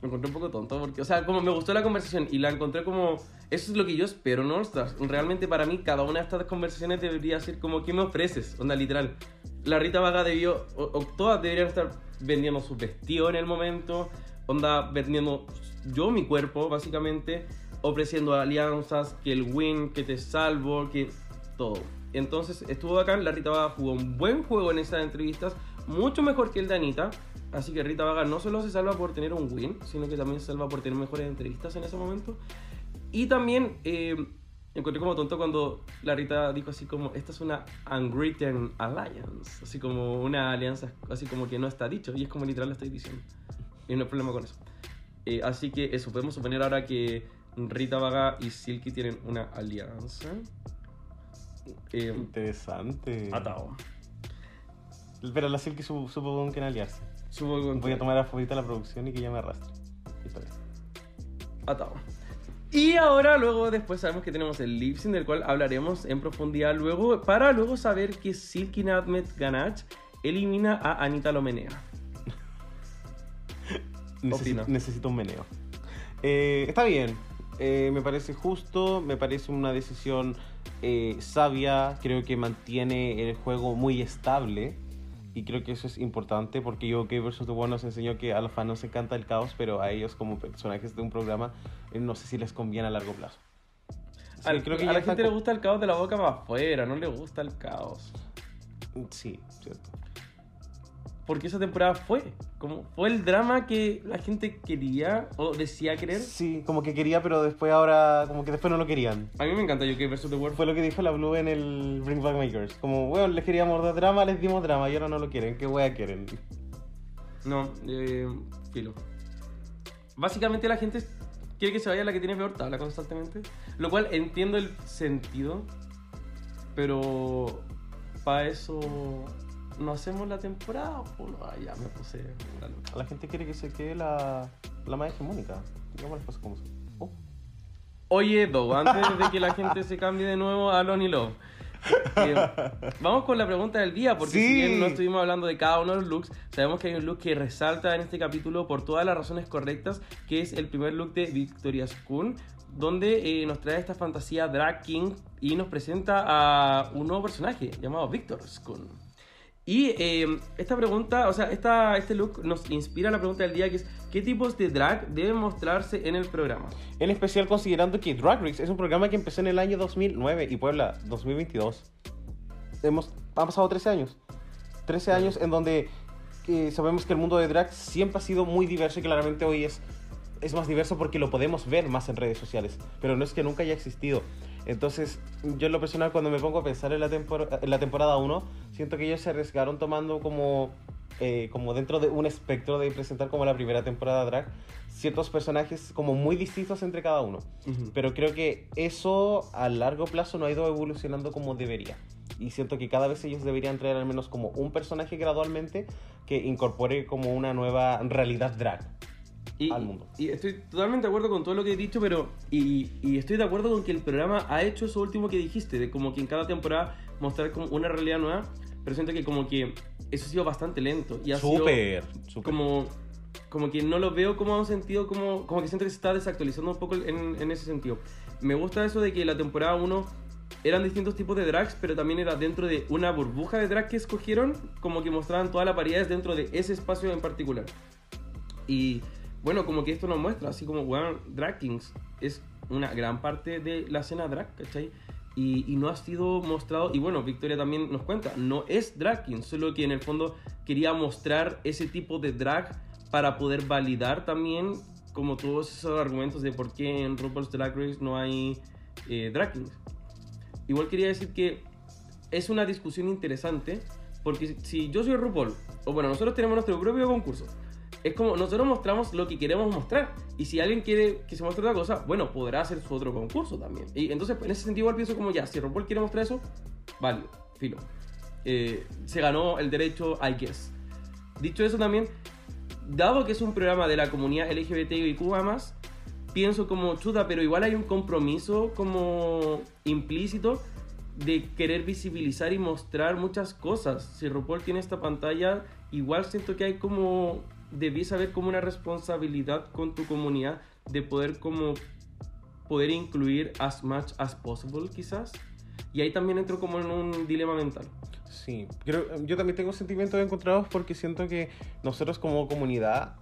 Me encontré un poco tonto porque, o sea, como me gustó la conversación y la encontré como, eso es lo que yo espero, ¿no? All Stars. Realmente para mí cada una de estas conversaciones debería ser como, ¿qué me ofreces? Onda, literal. La Rita Vaga debió, o, o todas deberían estar vendiendo sus vestidos en el momento, onda, vendiendo yo mi cuerpo, básicamente, ofreciendo alianzas, que el win, que te salvo, que todo. Entonces estuvo bacán, la Rita Vaga jugó un buen juego en estas entrevistas, mucho mejor que el de Anita. Así que Rita Vaga no solo se salva por tener un win, sino que también se salva por tener mejores entrevistas en ese momento. Y también eh, encontré como tonto cuando la Rita dijo así como, esta es una unwritten alliance, así como una alianza, así como que no está dicho, y es como literal lo estoy diciendo. Y no hay problema con eso. Eh, así que eso, podemos suponer ahora que Rita Vaga y Silky tienen una alianza. Eh, Interesante. atado. Pero la Silky supo, supo con quién aliarse. Supongo que Voy a tomar a favorita la producción y que ella me arrastre. Atado. Y ahora, luego, después sabemos que tenemos el lip sync, del cual hablaremos en profundidad luego, para luego saber que Silky Nadmet Ganach elimina a Anita Lomenea. Necesi- Opina. necesito un meneo. Eh, está bien. Eh, me parece justo, me parece una decisión eh, sabia. Creo que mantiene el juego muy estable. Y creo que eso es importante porque yo que vs. The World nos enseñó que a los fans nos encanta el caos, pero a ellos como personajes de un programa eh, no sé si les conviene a largo plazo. Así Al- creo que a la gente le gusta el caos de la boca para afuera, no le gusta el caos. Sí, cierto. Porque esa temporada fue, como fue el drama que la gente quería o decía querer. Sí, como que quería, pero después ahora, como que después no lo querían. A mí me encanta UK vs. The World. Fue lo que dijo la Blue en el Bring Back Makers. Como, weón, les queríamos dar drama, les dimos drama y ahora no lo quieren. ¿Qué wea quieren? No, eh, filo. Básicamente la gente quiere que se vaya la que tiene peor tabla constantemente. Lo cual entiendo el sentido. Pero para eso no hacemos la temporada. Pues, no, ya me puse loca. La gente quiere que se quede la, la más hegemónica. Digamos las cosas como son. Oh. Oye, Doug, antes de que la gente se cambie de nuevo a Lonnie Love. Vamos con la pregunta del día, porque Sí. si bien no estuvimos hablando de cada uno de los looks, sabemos que hay un look que resalta en este capítulo por todas las razones correctas, que es el primer look de Victoria Schoon, donde eh, nos trae esta fantasía drag king y nos presenta a un nuevo personaje llamado Victor Schoon. Y eh, esta pregunta, o sea, esta, este look nos inspira a la pregunta del día que es ¿qué tipos de drag deben mostrarse en el programa? En especial considerando que Drag Race es un programa que empezó en el año 2009 y Puebla 2022. Hemos, han pasado 13 años. 13 años en donde eh, sabemos que el mundo de drag siempre ha sido muy diverso y claramente hoy es, es más diverso porque lo podemos ver más en redes sociales. Pero no es que nunca haya existido. Entonces, yo en lo personal, cuando me pongo a pensar en la, tempor- en la temporada 1, siento que ellos se arriesgaron tomando como, eh, como dentro de un espectro de presentar como la primera temporada drag, ciertos personajes como muy distintos entre cada uno. Pero creo que eso a largo plazo no ha ido evolucionando como debería. Y siento que cada vez ellos deberían traer al menos como un personaje gradualmente que incorpore como una nueva realidad drag. Y, al mundo. y estoy totalmente de acuerdo con todo lo que he dicho, pero. Y, y estoy de acuerdo con que el programa ha hecho eso último que dijiste, de como que en cada temporada mostrar como una realidad nueva, pero siento que como que eso ha sido bastante lento. Y ha sido Súper, súper. como como que no lo veo como a un sentido como como que siento que se está desactualizando un poco en, en ese sentido me gusta eso de que la temporada 1 eran distintos tipos de drags pero también era dentro de una burbuja de drag que escogieron como que mostraban todas las variedades dentro de ese espacio en particular y bueno como que esto nos muestra así como bueno drag kings es una gran parte de la escena drag ¿cachai? Y, y no ha sido mostrado, y bueno, Victoria también nos cuenta, no es drag king, solo que en el fondo quería mostrar ese tipo de drag para poder validar también como todos esos argumentos de por qué en RuPaul's Drag Race no hay eh, drag kings. Igual quería decir que es una discusión interesante porque si yo soy RuPaul, o bueno, nosotros tenemos nuestro propio concurso, es como nosotros mostramos lo que queremos mostrar y si alguien quiere que se muestre otra cosa, bueno, podrá hacer su otro concurso también. Y entonces en ese sentido igual pienso como ya, si RuPaul quiere mostrar eso, vale, filo. Eh, se ganó el derecho, I guess. Dicho eso también, dado que es un programa de la comunidad LGBTIQ más, pienso como chuta, pero igual hay un compromiso como implícito de querer visibilizar y mostrar muchas cosas. Si RuPaul tiene esta pantalla, igual siento que hay como debí haber como una responsabilidad con tu comunidad de poder como poder incluir as much as possible quizás. Y ahí también entro como en un dilema mental. Sí, creo, yo también tengo sentimientos encontrados porque siento que nosotros como comunidad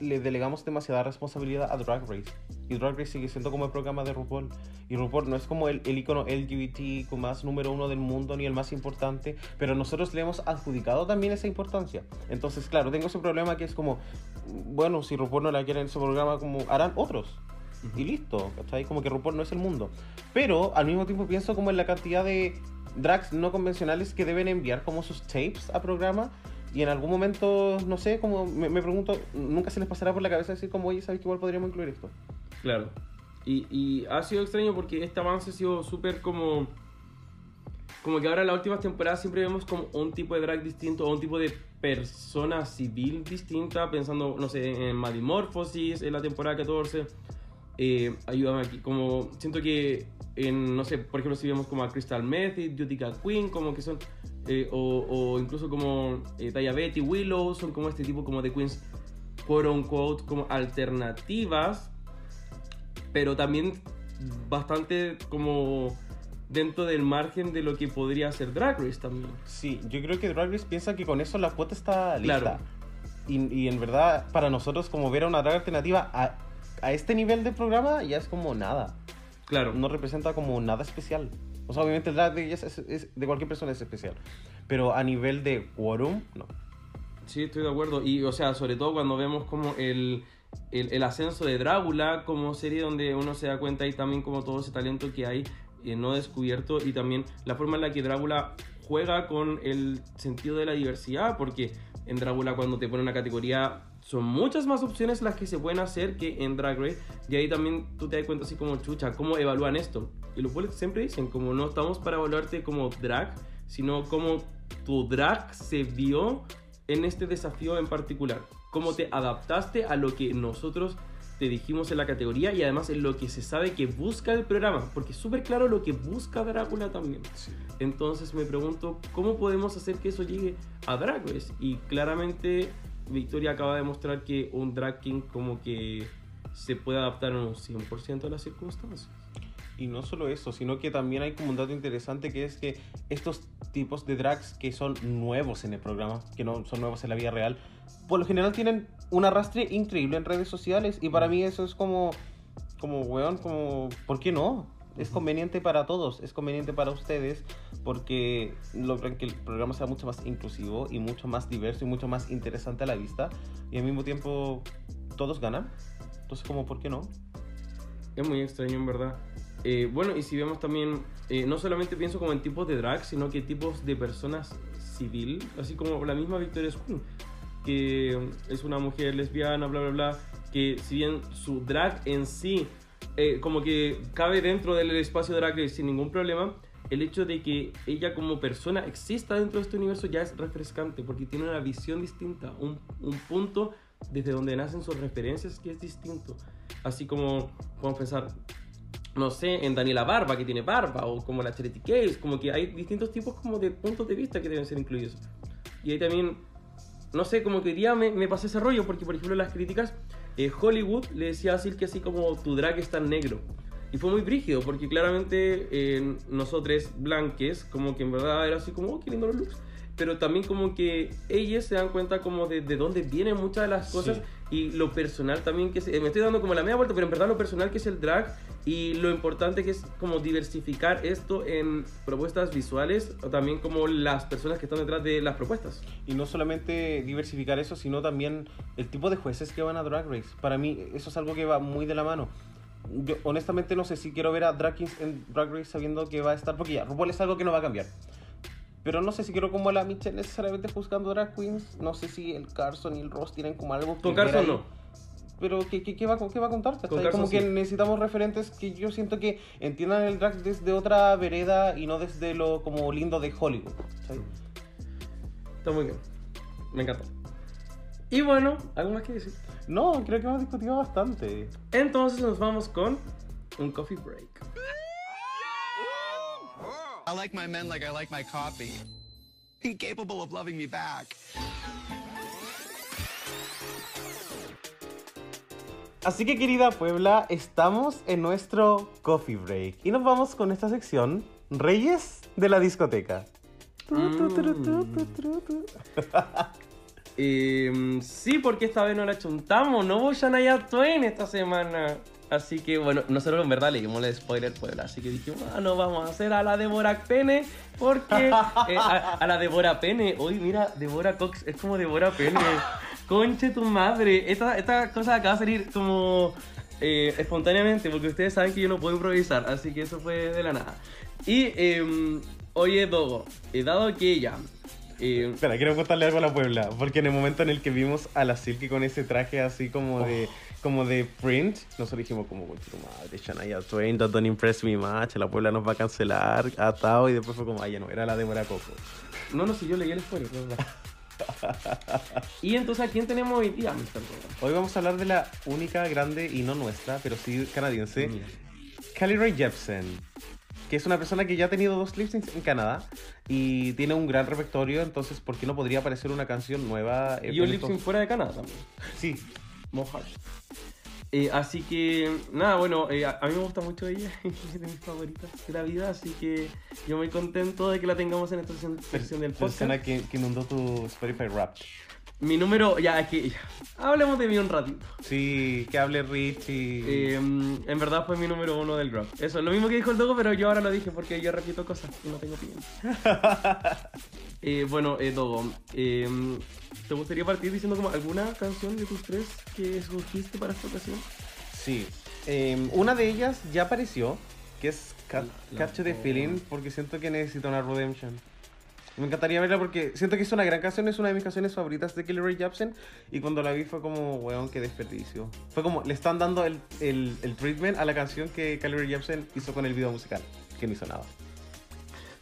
le delegamos demasiada responsabilidad a Drag Race. Y Drag Race sigue siendo como el programa de RuPaul. Y RuPaul no es como el, el icono LGBT más número uno del mundo ni el más importante, pero nosotros le hemos adjudicado también esa importancia. Entonces, claro, tengo ese problema que es como, bueno, si RuPaul no la quiere en ese programa, como harán otros. Y listo, ¿cachai? Como que RuPaul no es el mundo. Pero al mismo tiempo pienso como en la cantidad de drags no convencionales que deben enviar como sus tapes a programa. Y en algún momento, no sé, como me, me pregunto, nunca se les pasará por la cabeza decir como, oye, ¿sabes que igual podríamos incluir esto? Claro. Y, y ha sido extraño porque este avance ha sido súper como... Como que ahora en las últimas temporadas siempre vemos como un tipo de drag distinto o un tipo de persona civil distinta, pensando, no sé, en Madimorphosis, en la temporada 14. Eh, ayúdame aquí, como siento que en, no sé, por ejemplo, si vemos como a Crystal Method, Jutica Queen, como que son, eh, o, o incluso como eh, Betty, Willow, son como este tipo como de queens, quote unquote, como alternativas, pero también bastante como dentro del margen de lo que podría ser Drag Race también. Sí, yo creo que Drag Race piensa que con eso la cuota está lista. Claro. Y, y en verdad, para nosotros, como ver a una drag alternativa a, a este nivel de programa, ya es como nada. Claro. no representa como nada especial. O sea, obviamente el drag de cualquier persona es especial. Pero a nivel de quórum, no. Sí, estoy de acuerdo. Y, o sea, sobre todo cuando vemos como el, el, el ascenso de Drácula como serie donde uno se da cuenta y también como todo ese talento que hay eh, no descubierto y también la forma en la que Drácula juega con el sentido de la diversidad, porque en Drácula cuando te pone una categoría son muchas más opciones las que se pueden hacer que en Drag Race y ahí también tú te das cuenta así como chucha, ¿cómo evalúan esto? Y los bullets siempre dicen como no estamos para evaluarte como drag, sino como tu drag se vio en este desafío en particular. Cómo te adaptaste a lo que nosotros te dijimos en la categoría y además en lo que se sabe que busca el programa, porque es súper claro lo que busca Drácula también. Entonces me pregunto, ¿cómo podemos hacer que eso llegue a Drag Race? Y claramente Victoria acaba de mostrar que un drag king como que se puede adaptar en un 100% a las circunstancias. Y no solo eso, sino que también hay como un dato interesante que es que estos tipos de drags que son nuevos en el programa, que no son nuevos en la vida real, por lo general tienen un arrastre increíble en redes sociales y para mí eso es como, como, weón, como, ¿por qué no? Es conveniente para todos, es conveniente para ustedes porque logran que el programa sea mucho más inclusivo y mucho más diverso y mucho más interesante a la vista y al mismo tiempo todos ganan. Entonces, como, ¿por qué no? Es muy extraño en verdad. Eh, bueno, y si vemos también, eh, no solamente pienso como en tipos de drag, sino que tipos de personas civil, así como la misma Victoria Scrum, que es una mujer lesbiana, bla, bla, bla, que si bien su drag en sí, eh, como que cabe dentro del espacio drag sin ningún problema, el hecho de que ella como persona exista dentro de este universo ya es refrescante, porque tiene una visión distinta, un, un punto desde donde nacen sus referencias que es distinto. Así como pensar, no sé, en Daniela Barba, que tiene barba, o como la Charity Case, como que hay distintos tipos como de puntos de vista que deben ser incluidos. Y ahí también, no sé, como que hoy me, me pasé ese rollo, porque por ejemplo las críticas, eh, Hollywood le decía a Silk así como tu drag está en negro. Y fue muy brígido, porque claramente eh, nosotros blanques, como que en verdad era así como, oh, qué lindo los looks pero también como que ellas se dan cuenta como de, de dónde vienen muchas de las cosas y lo personal también que es, me estoy dando como la media vuelta, pero en verdad lo personal que es el drag y lo importante que es como diversificar esto en propuestas visuales o también como las personas que están detrás de las propuestas. Y no solamente diversificar eso, sino también el tipo de jueces que van a Drag Race. Para mí eso es algo que va muy de la mano. Yo honestamente no sé si quiero ver a Drag Kings en Drag Race sabiendo que va a estar, porque ya, RuPaul es algo que no va a cambiar. Pero no sé si quiero como a la Michelle necesariamente buscando drag queens. No sé si el Carson y el Ross tienen como algo que Con Carson ahí. no. Pero ¿qué, qué, qué va, qué va a contar? ¿cachai? Con Carson como que necesitamos referentes que yo siento que entiendan el drag desde otra vereda y no desde lo como lindo de Hollywood. Está muy bien. Me encantó. Y bueno, ¿algo más que decir? No, creo que hemos discutido bastante. Entonces nos vamos con un coffee break. I like my men like I like my coffee. Incapable of loving me back. Así que querida Puebla, estamos en nuestro coffee break y nos vamos con esta sección Reyes de la discoteca. Eh, sí, porque esta vez no la chuntamos. No hubo Shania Twain esta semana. Así que bueno, nosotros en verdad leímos el spoiler Puebla. Así que dijimos, ah, no vamos a hacer a la Devora Pene. Porque eh, a, a la Devora Pene. Uy, mira, Devora Cox es como Devora Pene. Conche tu madre. Esta, esta cosa acaba de salir como eh, espontáneamente. Porque ustedes saben que yo no puedo improvisar. Así que eso fue de la nada. Y, eh, oye, Dogo, he dado que ella. eh, Espera, quiero contarle algo a la Puebla, porque en el momento en el que vimos a la Silky con ese traje así como de como de print, nosotros dijimos como, "Concha tu madre, Shania Twain, that don't impress me much, la Puebla nos va a cancelar, atado, y después fue como, ay, ya no, era la de Coco. No, no, si yo leí el spoiler, verdad. y entonces, ¿a quién tenemos hoy día, Mr. Hoy vamos a hablar de la única, grande y no nuestra, pero sí canadiense, Mira. Kelly Rae Jepsen, que es una persona que ya ha tenido dos lip syncs en Canadá y tiene un gran repertorio, entonces, ¿por qué no podría aparecer una canción nueva? eh, Y un lip fuera de Canadá también. Sí, Heart. Eh, así que, nada, bueno, eh, a, a mí me gusta mucho ella, es de mis favoritas de la vida, así que yo muy contento de que la tengamos en esta versión, versión del podcast. persona que, que inundó tu Spotify Rap. Mi número, ya, es que, ya, hablemos de mí un ratito. Sí, que hable Rich y... Eh, en verdad fue mi número uno del Grab. Eso, lo mismo que dijo el Dogo, pero yo ahora lo dije porque yo repito cosas y no tengo opinión. Eh, bueno, eh, Dogo, eh, ¿te gustaría partir diciendo como alguna canción de tus tres que escogiste para esta ocasión? Sí. Eh, una de ellas ya apareció, que es Catch the Feeling, porque siento que necesita una redemption. Me encantaría verla porque siento que es una gran canción, es una de mis canciones favoritas de Kelly Rae Jepsen. Y cuando la vi fue como, weón, qué desperdicio. Fue como, le están dando el, el, el treatment a la canción que Kelly Rae Jepsen hizo con el video musical, que no hizo nada.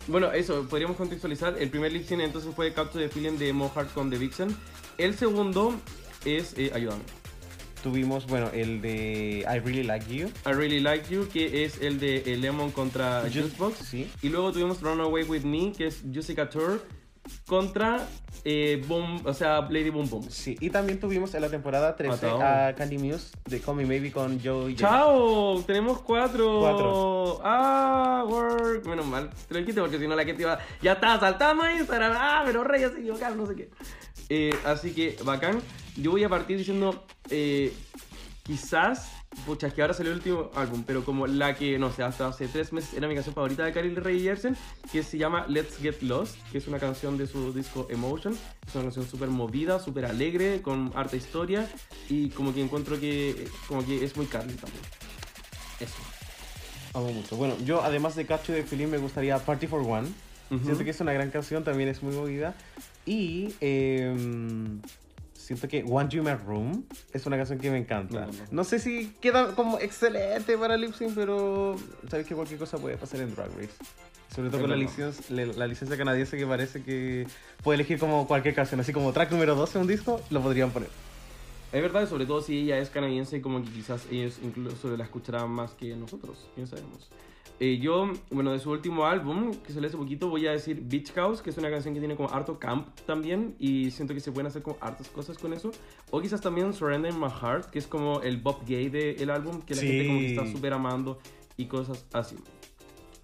Bueno, eso, podríamos contextualizar. El primer lip sync entonces fue Capture the Feeling de Mo Heart con The Vixen. El segundo es, eh, ayúdame. Tuvimos, bueno, el de I Really Like You. I Really Like You, que es el de eh, Lemon contra Ju- Juicebox. sí. Y luego tuvimos Run Away With Me, que es Jessica Tour contra eh, Boom, o sea, Lady Boom Boom. Sí, y también tuvimos en la temporada 13 Matado. a Candy Muse de Call Me Maybe con Joe y. ¡Chao! Tenemos cuatro. Cuatro. Ah, work. Menos mal. Te lo porque si no la que te iba. Ya está, saltamos a Instagram. Ah, pero Reyes se equivocaron, no sé qué. Eh, así que, bacán. Yo voy a partir diciendo. eh, quizás. Pucha, es que ahora salió el último álbum, pero como la que, no sé, hasta hace tres meses era mi canción favorita de Carly Rae Jepsen, que se llama Let's Get Lost, que es una canción de su disco Emotion. Es una canción súper movida, súper alegre, con harta historia, y como que encuentro que, como que es muy Carly también. Eso. Amo mucho. Bueno, yo además de Cacho de Feeling me gustaría Party for One. Ujú. Siento que es una gran canción, también es muy movida. Y em, siento que One You My Room es una canción que me encanta. No, no. No sé si queda como excelente para lip sync, pero sabes que cualquier cosa puede pasar en Drag Race. Sobre todo con la licencia, la licencia canadiense que parece que puede elegir como cualquier canción. Así como track número 12 en un disco, lo podrían poner. Es verdad, sobre todo si ella es canadiense, como que quizás ellos incluso la escucharán más que nosotros, quién sabemos. Eh, yo, bueno, de su último álbum, que salió hace poquito, voy a decir Beach House, que es una canción que tiene como harto camp también, y siento que se pueden hacer como hartas cosas con eso. O quizás también Surrender My Heart, que es como el Bob Gay del álbum, que la Sí. gente como que está súper amando y cosas así.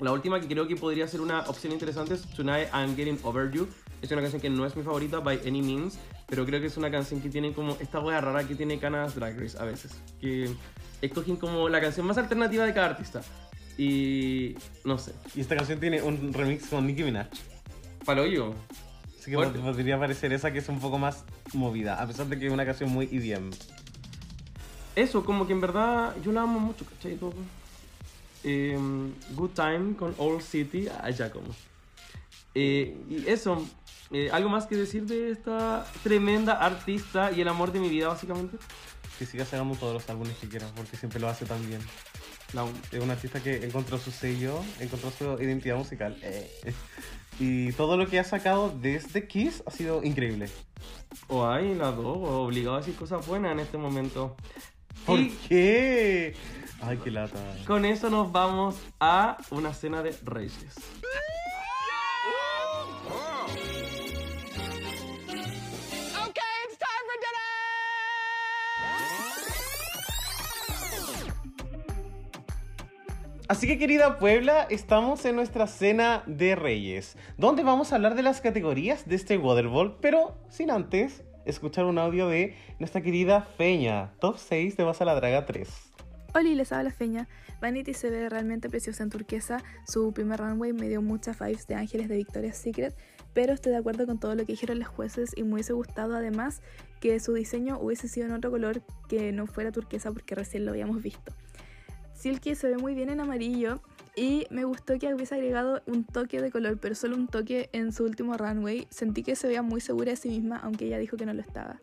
La última que creo que podría ser una opción interesante es Tonight I'm Getting Over You. Es una canción que no es mi favorita by any means, pero creo que es una canción que tiene como esta wea rara que tiene canas Drag Race a veces. Que escogen como la canción más alternativa de cada artista. Y no sé, Y esta canción tiene un remix con Nicki Minaj. palo yo. Así que Fuerte. podría parecer esa que es un poco más movida, a pesar de que es una canción muy EDM. Eso, como que en verdad yo la amo mucho, ¿cachai? Todo. Em, Good Time con Old City, allá como. Eh, y eso, eh, ¿algo más que decir de esta tremenda artista y el amor de mi vida, básicamente? Que siga sacando todos los álbumes que quiera, porque siempre lo hace tan bien. La- Es un artista que encontró su sello, encontró su identidad musical. eh. Y todo lo que ha sacado desde Kiss ha sido increíble. O hay las dos, obligado a decir cosas buenas en este momento. ¿Por y qué? Ay, qué lata. con eso nos vamos a una cena de reyes. Así que querida Puebla, estamos en nuestra cena de reyes, donde vamos a hablar de las categorías de este Water Bowl, pero sin antes escuchar un audio de nuestra querida Feña, top 6 de Vas la Draga 3. Oli, les habla Feña. Vanity se ve realmente preciosa en turquesa. Su primer runway me dio muchas vibes de Ángeles de Victoria's Secret, pero estoy de acuerdo con todo lo que dijeron los jueces y me hubiese gustado además que su diseño hubiese sido en otro color que no fuera turquesa porque recién lo habíamos visto. Silky se ve muy bien en amarillo y me gustó que hubiese agregado un toque de color, pero solo un toque en su último runway. Sentí que se veía muy segura de sí misma, aunque ella dijo que no lo estaba.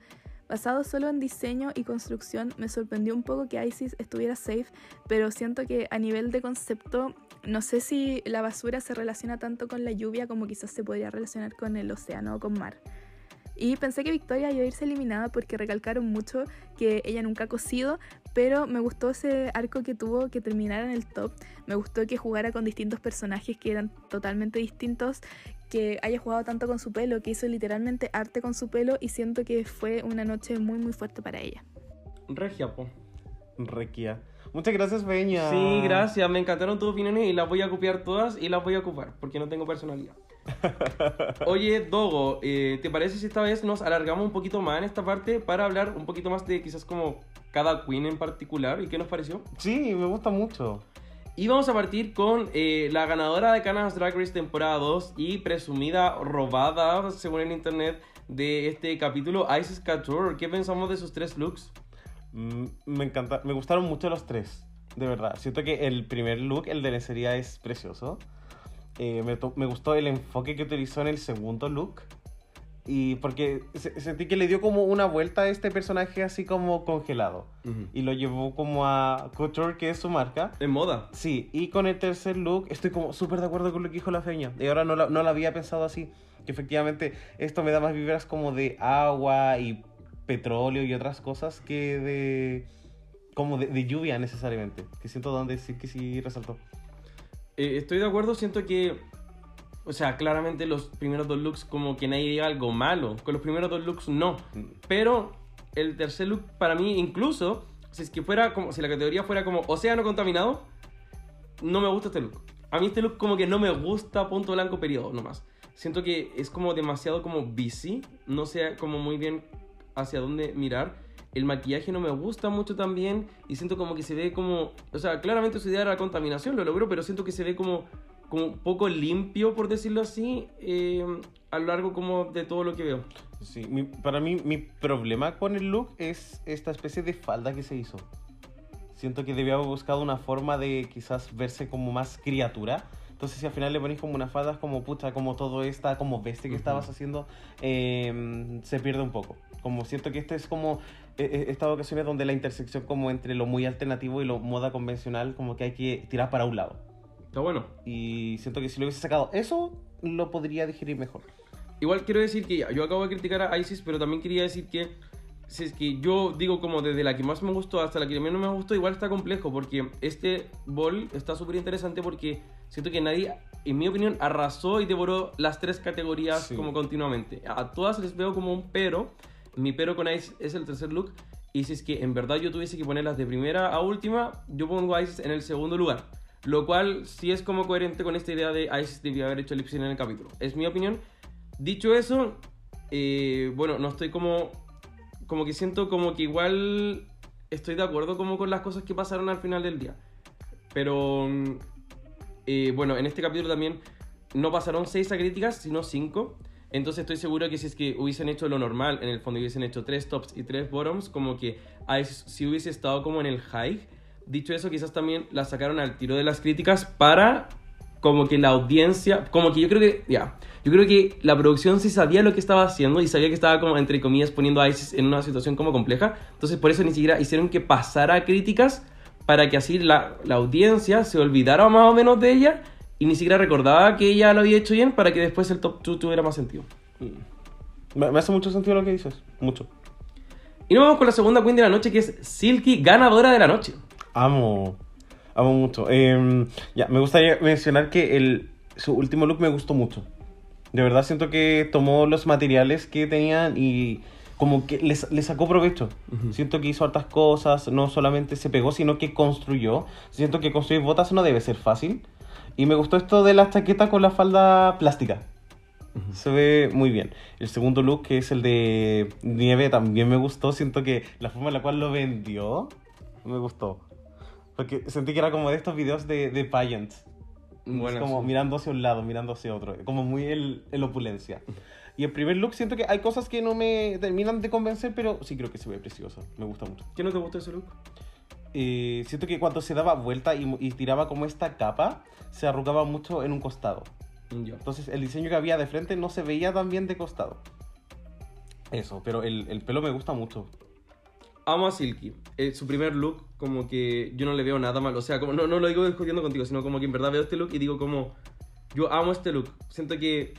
Basado solo en diseño y construcción, me sorprendió un poco que Isis estuviera safe, pero siento que a nivel de concepto, no sé si la basura se relaciona tanto con la lluvia como quizás se podría relacionar con el océano o con mar. Y pensé que Victoria iba a irse eliminada porque recalcaron mucho que ella nunca ha cosido, pero me gustó ese arco que tuvo que terminar en el top. Me gustó que jugara con distintos personajes que eran totalmente distintos, que haya jugado tanto con su pelo, que hizo literalmente arte con su pelo y siento que fue una noche muy muy fuerte para ella. Regia, po. Requia. Muchas gracias, Feña. Sí, gracias, me encantaron tus opiniones y las voy a copiar todas y las voy a ocupar porque no tengo personalidad. Oye, Dogo, eh, ¿te parece si esta vez nos alargamos un poquito más en esta parte para hablar un poquito más de quizás como cada queen en particular y qué nos pareció? Sí, me gusta mucho. Y vamos a partir con eh, la ganadora de Canas Drag Race temporada 2 y presumida robada, según el internet, de este capítulo, Isis Couture. ¿Qué pensamos de sus tres looks? Mm, Me encanta, me gustaron mucho los tres, de verdad. Siento que el primer look, el de lencería, es precioso. Eh, me, me gustó el enfoque que utilizó en el segundo look. Y porque se- sentí que le dio como una vuelta a este personaje así como congelado. Ujú. Y lo llevó como a Couture, que es su marca. En moda. Sí, y con el tercer look estoy como súper de acuerdo con lo que dijo la feña. Y ahora no, la- no lo había pensado así. Que efectivamente esto me da más vibras como de agua y petróleo y otras cosas que de como de, de lluvia necesariamente. Que siento donde sí que sí resaltó. Eh, estoy de acuerdo, siento que, o sea, claramente los primeros dos looks como que nadie diga algo malo. Con los primeros dos looks no. Pero el tercer look para mí incluso, si es que fuera como, si la categoría fuera como océano contaminado, no me gusta este look. A mí este look como que no me gusta punto blanco periodo nomás. Siento que es como demasiado como busy, no sé como muy bien hacia dónde mirar. El maquillaje no me gusta mucho también y siento como que se ve como, o sea, claramente su idea era la contaminación, lo logró, pero siento que se ve como, como poco limpio, por decirlo así, eh, a lo largo como de todo lo que veo. Sí, mi- para mí mi problema con el look es esta especie de falda que se hizo. Siento que debía haber buscado una forma de quizás verse como más criatura. Entonces si al final le ponéis como una falda, es como pucha, como todo esta como bestia que estabas haciendo, eh, se pierde un poco. Como siento que este es como estas ocasiones donde la intersección como entre lo muy alternativo y lo moda convencional, como que hay que tirar para un lado. Está bueno. Y siento que si lo hubiese sacado eso, lo podría digerir mejor. Igual quiero decir que yo acabo de criticar a Isis, pero también quería decir que si es que yo digo como desde la que más me gustó hasta la que menos me gustó, igual está complejo porque este bol está súper interesante porque siento que nadie, en mi opinión, arrasó y devoró las tres categorías Sí. como continuamente. A todas les veo como un pero. Mi pero con Isis es el tercer look. Y si es que en verdad yo tuviese que ponerlas de primera a última, yo pongo a Isis en el segundo lugar. Lo cual sí es como coherente con esta idea de Isis debía haber hecho el lip sync en el capítulo. Es mi opinión. Dicho eso, eh, bueno, no estoy como. Como que siento como que igual estoy de acuerdo como con las cosas que pasaron al final del día. Pero. mm, eh, bueno, en este capítulo también no pasaron seis críticas, sino cinco. Entonces estoy seguro que si es que hubiesen hecho lo normal, en el fondo hubiesen hecho tres tops y tres bottoms, como que si hubiese estado como en el high. Dicho eso, quizás también la sacaron al tiro de las críticas para como que la audiencia, como que yo creo que, ya, yo creo que la producción sí sabía lo que estaba haciendo y sabía que estaba como, entre comillas, poniendo a ISIS en una situación como compleja. Entonces por eso ni siquiera hicieron que pasara críticas para que así la, la audiencia se olvidara más o menos de ella y ni siquiera recordaba que ella lo había hecho bien para que después el top 2 tuviera más sentido. Me, me hace mucho sentido lo que dices. Mucho. Y nos vamos con la segunda queen de la noche que es Silky, ganadora de la noche. Amo. Amo mucho. Eh, ya, me gustaría mencionar que el, su último look me gustó mucho. De verdad siento que tomó los materiales que tenían y como que les, le sacó provecho. Siento que hizo hartas cosas, no solamente se pegó, sino que construyó. Siento que construir botas no debe ser fácil. Y me gustó esto de la chaqueta con la falda plástica. Se ve muy bien. El segundo look, que es el de nieve, también me gustó. Siento que la forma en la cual lo vendió me gustó. Porque sentí que era como de estos videos de, de pageant. Bueno, Es como sí. mirando hacia un lado, mirando hacia otro. Como muy el, el opulencia. Y el primer look siento que hay cosas que no me terminan de convencer, pero sí creo que se ve precioso. Me gusta mucho. ¿Qué no te gustó ese look? Eh, siento que cuando se daba vuelta y, y tiraba como esta capa, se arrugaba mucho en un costado. Ya. Entonces el diseño que había de frente no se veía tan bien de costado. Eso, pero el, el pelo me gusta mucho. Amo a Silky. Eh, su primer look, como que yo no le veo nada mal. O sea, como no, no lo digo discutiendo contigo, sino como que en verdad veo este look y digo como, yo amo este look. Siento que,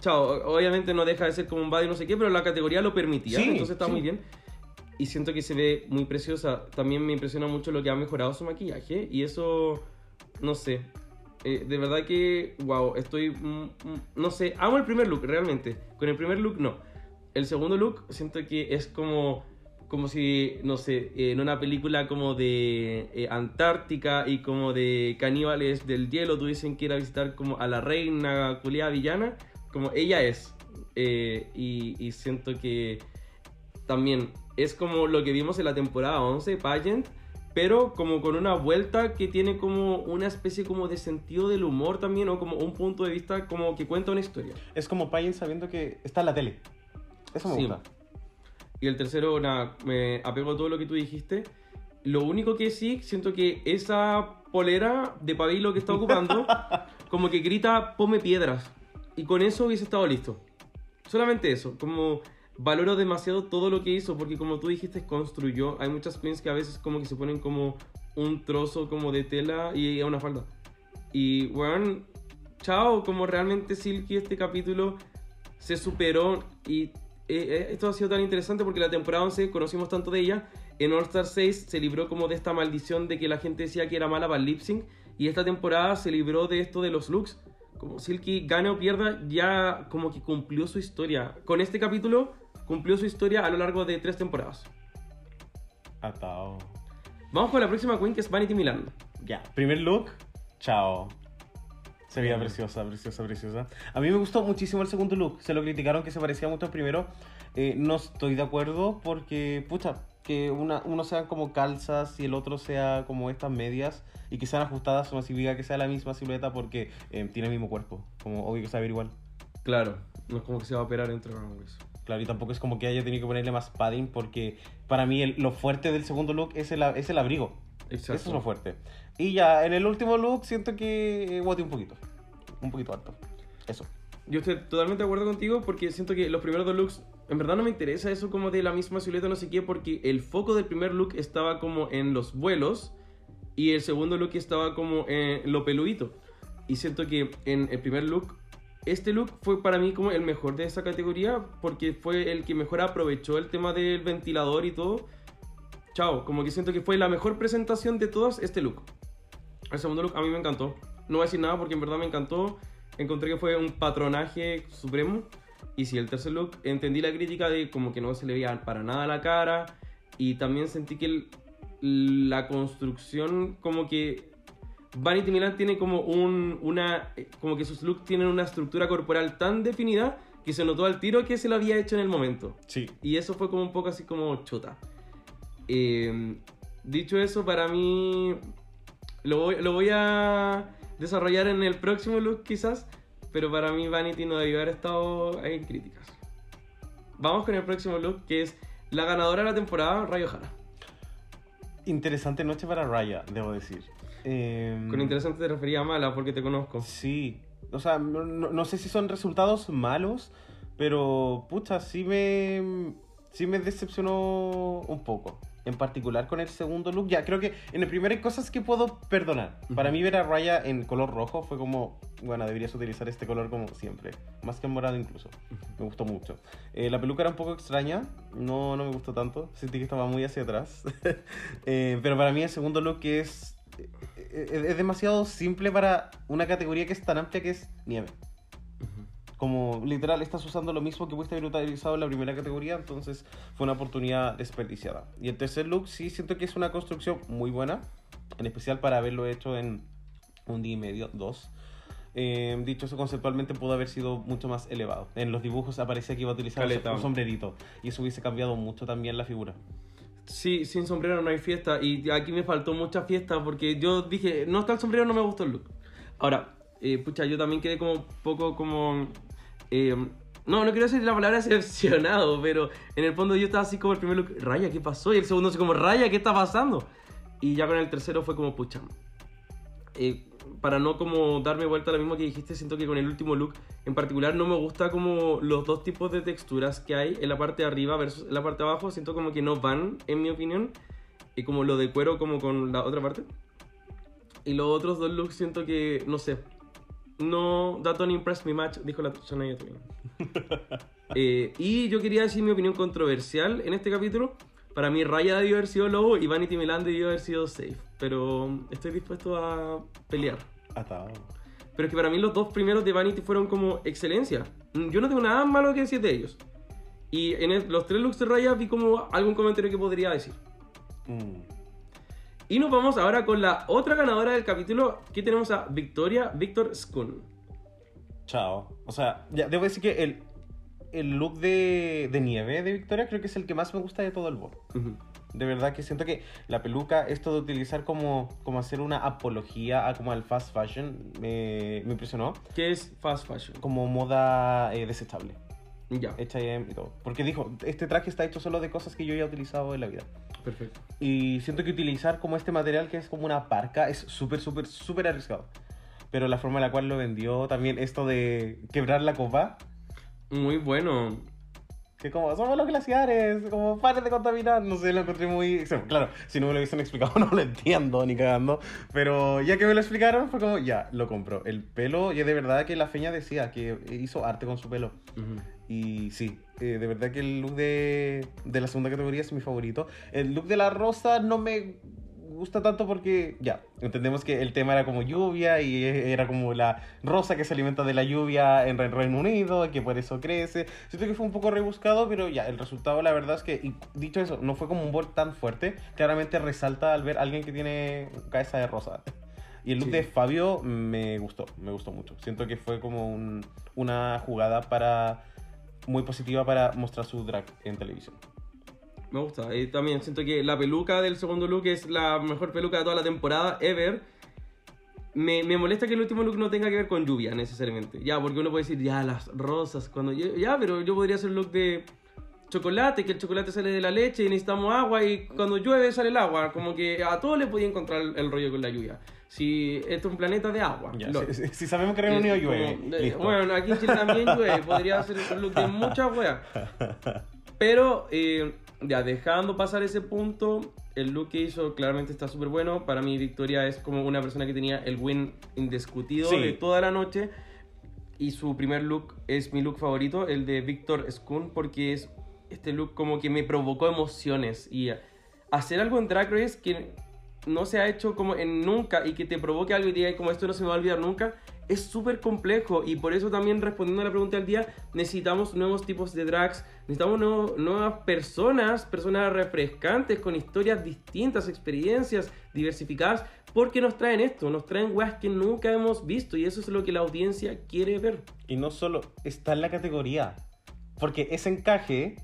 chao, obviamente no deja de ser como un body no sé qué, pero la categoría lo permitía, Sí, entonces está sí. muy bien. Y siento que se ve muy preciosa. También me impresiona mucho lo que ha mejorado su maquillaje y eso, no sé. Eh, de verdad que, wow, estoy, mm, mm, no sé, amo el primer look, realmente. Con el primer look, no. El segundo look, siento que es como, como si, no sé, en una película como de eh, Antártica y como de caníbales del hielo tuviesen que ir a visitar como a la reina culiada villana, como ella es. Eh, y, y siento que también es como lo que vimos en la temporada 11, Pageant, pero como con una vuelta que tiene como una especie como de sentido del humor también, o como un punto de vista como que cuenta una historia. Es como Payen sabiendo que está en la tele. Eso me Sí. gusta. Y el tercero, nada, me apego a todo lo que tú dijiste. Lo único que sí, siento que esa polera de pabilo que está ocupando, como que grita, ponme piedras. Y con eso hubiese estado listo. Solamente eso, como valoro demasiado todo lo que hizo, porque como tú dijiste, construyó. Hay muchas queens que a veces como que se ponen como un trozo como de tela y a una falda. Y, weón, chao, como realmente Silky este capítulo se superó y eh, esto ha sido tan interesante porque la temporada 11 conocimos tanto de ella. En All Star 6 se libró como de esta maldición de que la gente decía que era mala para el lip sync. Y esta temporada se libró de esto de los looks. Como Silky gane o pierda, ya como que cumplió su historia. Con este capítulo cumplió su historia a lo largo de tres temporadas. Atao. Vamos con la próxima queen que es Vanity Milan. Ya, primer look, chao. Se veía preciosa, preciosa, preciosa. A mí me gustó muchísimo el segundo look. Se lo criticaron que se parecía mucho al primero. Eh, no estoy de acuerdo porque, pucha, que una, uno sean como calzas y el otro sea como estas medias y que sean ajustadas no significa que sea la misma silueta porque eh, tiene el mismo cuerpo. Como obvio que se va a ver igual. Claro, no es como que se va a operar entre runways. Claro, y tampoco es como que haya tenido que ponerle más padding porque para mí el- lo fuerte del segundo look es el, es el abrigo. Exacto. Eso es lo fuerte. Y ya, en el último look siento que guate un poquito. Un poquito alto. Eso. Yo estoy totalmente de acuerdo contigo porque siento que los primeros dos looks, en verdad no me interesa eso como de la misma silueta, no sé qué, porque el foco del primer look estaba como en los vuelos y el segundo look estaba como en lo peludito. Y siento que en el primer look, este look fue para mí como el mejor de esa categoría porque fue el que mejor aprovechó el tema del ventilador y todo. Chao, como que siento que fue la mejor presentación de todas este look. El segundo look a mí me encantó. No voy a decir nada porque en verdad me encantó. Encontré que fue un patronaje supremo. Y si el tercer look entendí la crítica de como que no se le veía para nada la cara. Y también sentí que la construcción como que Vanity Milan tiene como un una eh, como que sus looks tienen una estructura corporal tan definida que se notó al tiro que se lo había hecho en el momento. Sí. Y eso fue como un poco así como chota. Eh, dicho eso, para mí lo voy, lo voy a desarrollar en el próximo look quizás, pero para mí Vanity no debió haber estado ahí en críticas. Vamos con el próximo look que es la ganadora de la temporada, Rayo Jara. Interesante noche para Raya, debo decir. Em, Con interesante te refería a mala porque te conozco. Sí. O sea, no, no- sé si son resultados malos, pero pucha, sí me, sí me decepcionó un poco. En particular con el segundo look. Ya, creo que en el primero hay cosas que puedo perdonar. Para mí ver a Raya en color rojo fue como, bueno, deberías utilizar este color como siempre. Más que en morado incluso. Me gustó mucho. Eh, la peluca era un poco extraña. No, no me gustó tanto. Sentí que estaba muy hacia atrás. Eh, pero para mí el segundo look es, es, es demasiado simple para una categoría que es tan amplia que es nieve. Como literal estás usando lo mismo que pudiste haber utilizado en la primera categoría, entonces fue una oportunidad desperdiciada. Y el tercer look sí siento que es una construcción muy buena, en especial para haberlo hecho en un día y medio, dos. Eh, dicho eso, conceptualmente pudo haber sido mucho más elevado. En los dibujos aparecía que iba a utilizar Caleta. un sombrerito y eso hubiese cambiado mucho también la figura. Sí, sin sombrero no hay fiesta. Y aquí me faltó mucha fiesta porque yo dije, no está el sombrero, no me gustó el look. Ahora, eh, pucha, yo también quedé como poco como... eh, no, no quiero decir la palabra decepcionado, pero en el fondo yo estaba así como el primer look, Raya, ¿qué pasó? Y el segundo así como, Raya, ¿qué está pasando? Y ya con el tercero fue como, pucha. Eh, para no como darme vuelta a lo mismo que dijiste, siento que con el último look en particular no me gusta como los dos tipos de texturas que hay en la parte de arriba versus en la parte de abajo, siento como que no van, en mi opinión, y como lo de cuero como con la otra parte. Y los otros dos looks siento que, no sé, no, that don't impress me much, dijo la Shania Twain. Eh, y yo quería decir mi opinión controversial en este capítulo. Para mí Raya debió haber sido Lobo y Vanity Milan debió haber sido Safe. Pero estoy dispuesto a pelear. Atado. Pero es que para mí los dos primeros de Vanity fueron como excelencia. Yo no tengo nada malo que decir de ellos. Y en el- los tres looks de Raya vi como algún comentario que podría decir. Mm. Y nos vamos ahora con la otra ganadora del capítulo. Que tenemos a Victoria Victor Skun. Chao. O sea, ya debo decir que el, el look de, de nieve de Victoria creo que es el que más me gusta de todo el. Ujú. De verdad que siento que la peluca, esto de utilizar como, como hacer una apología a como al fast fashion, me, me impresionó. ¿Qué es fast fashion? Como moda eh, desechable. Ya, H&M y todo. Porque dijo, este traje está hecho solo de cosas que yo ya he utilizado en la vida. perfecto. Y siento que utilizar como este material que es como una parca es súper, súper, súper arriesgado. Pero la forma en la cual lo vendió, también esto de quebrar la copa, Muy bueno. que como somos los glaciares, como pares de contaminar, no sé, lo encontré muy... Claro, si no me lo hubiesen explicado no lo entiendo ni cagando, pero ya que me lo explicaron fue como, ya, lo compro. El pelo, y de verdad que la feña decía que hizo arte con su pelo. Y sí, eh, de verdad que el look de, de la segunda categoría es mi favorito. El look de la rosa no me gusta tanto porque ya, entendemos que el tema era como lluvia y e- era como la rosa que se alimenta de la lluvia en Re- Reino Unido, que por eso crece. Siento que fue un poco rebuscado, pero ya, el resultado la verdad es que, y dicho eso, no fue como un bol tan fuerte, claramente resalta al ver a alguien que tiene cabeza de rosa. Y el look Sí. de Fabio me gustó, me gustó mucho. Siento que fue como un- una jugada para muy positiva para mostrar su drag en televisión. Me gusta. Y también siento que la peluca del segundo look es la mejor peluca de toda la temporada, ever. Me, me molesta que el último look no tenga que ver con lluvia necesariamente. Ya, porque uno puede decir, ya, las rosas, cuando yo- Ya, pero yo podría hacer el look de chocolate, que el chocolate sale de la leche y necesitamos agua y cuando llueve sale el agua. Como que a todos les podía encontrar el, rollo con la lluvia. Si esto es un planeta de agua. Ya, si, si- si sabemos que Reino Unido llueve, como listo. Bueno, aquí en Chile también llueve. Podría ser un look de muchas weas. Pero, eh, ya dejando pasar ese punto, el look que hizo claramente está súper bueno. Para mí, Victoria es como una persona que tenía el win indiscutido Sí. de toda la noche. Y su primer look es mi look favorito, el de Victor Skun, porque es este look como que me provocó emociones. Y hacer algo en Drag Race que no se ha hecho como en nunca y que te provoque algo y diga como esto no se me va a olvidar nunca, es súper complejo. Y por eso también respondiendo a la pregunta del día, necesitamos nuevos tipos de drags, necesitamos nuevas personas, personas refrescantes, con historias distintas, experiencias diversificadas, porque nos traen esto, nos traen weas que nunca hemos visto y eso es lo que la audiencia quiere ver. Y no solo está en la categoría, porque ese encaje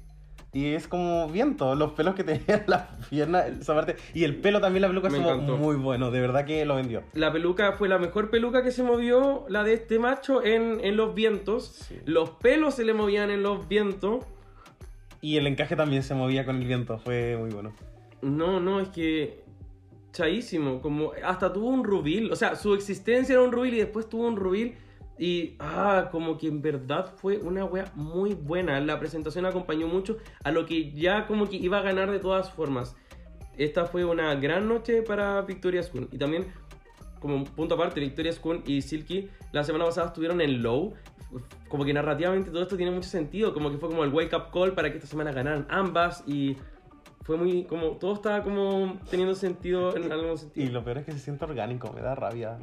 y es como viento, los pelos que tenía en la pierna, esa parte, y el pelo también la peluca estuvo muy bueno, de verdad que lo vendió. La peluca fue la mejor peluca que se movió, la de este macho, en, en los vientos. Sí. Los pelos se le movían en los vientos. Y el encaje también se movía con el viento, fue muy bueno. No, no, es que. Chaísimo. Como hasta tuvo un rubil. O sea, su existencia era un rubil y después tuvo un rubil. Y. Ah, como que en verdad fue una wea muy buena. La presentación acompañó mucho a lo que ya como que iba a ganar de todas formas. Esta fue una gran noche para Victoria Skun. Y también, como punto aparte, Victoria Skun y Silky la semana pasada estuvieron en low. Como que narrativamente todo esto tiene mucho sentido. Como que fue como el wake up call para que esta semana ganaran ambas. Y fue muy como todo estaba como teniendo sentido en algún Y sentido lo peor es que se siente orgánico, me da rabia.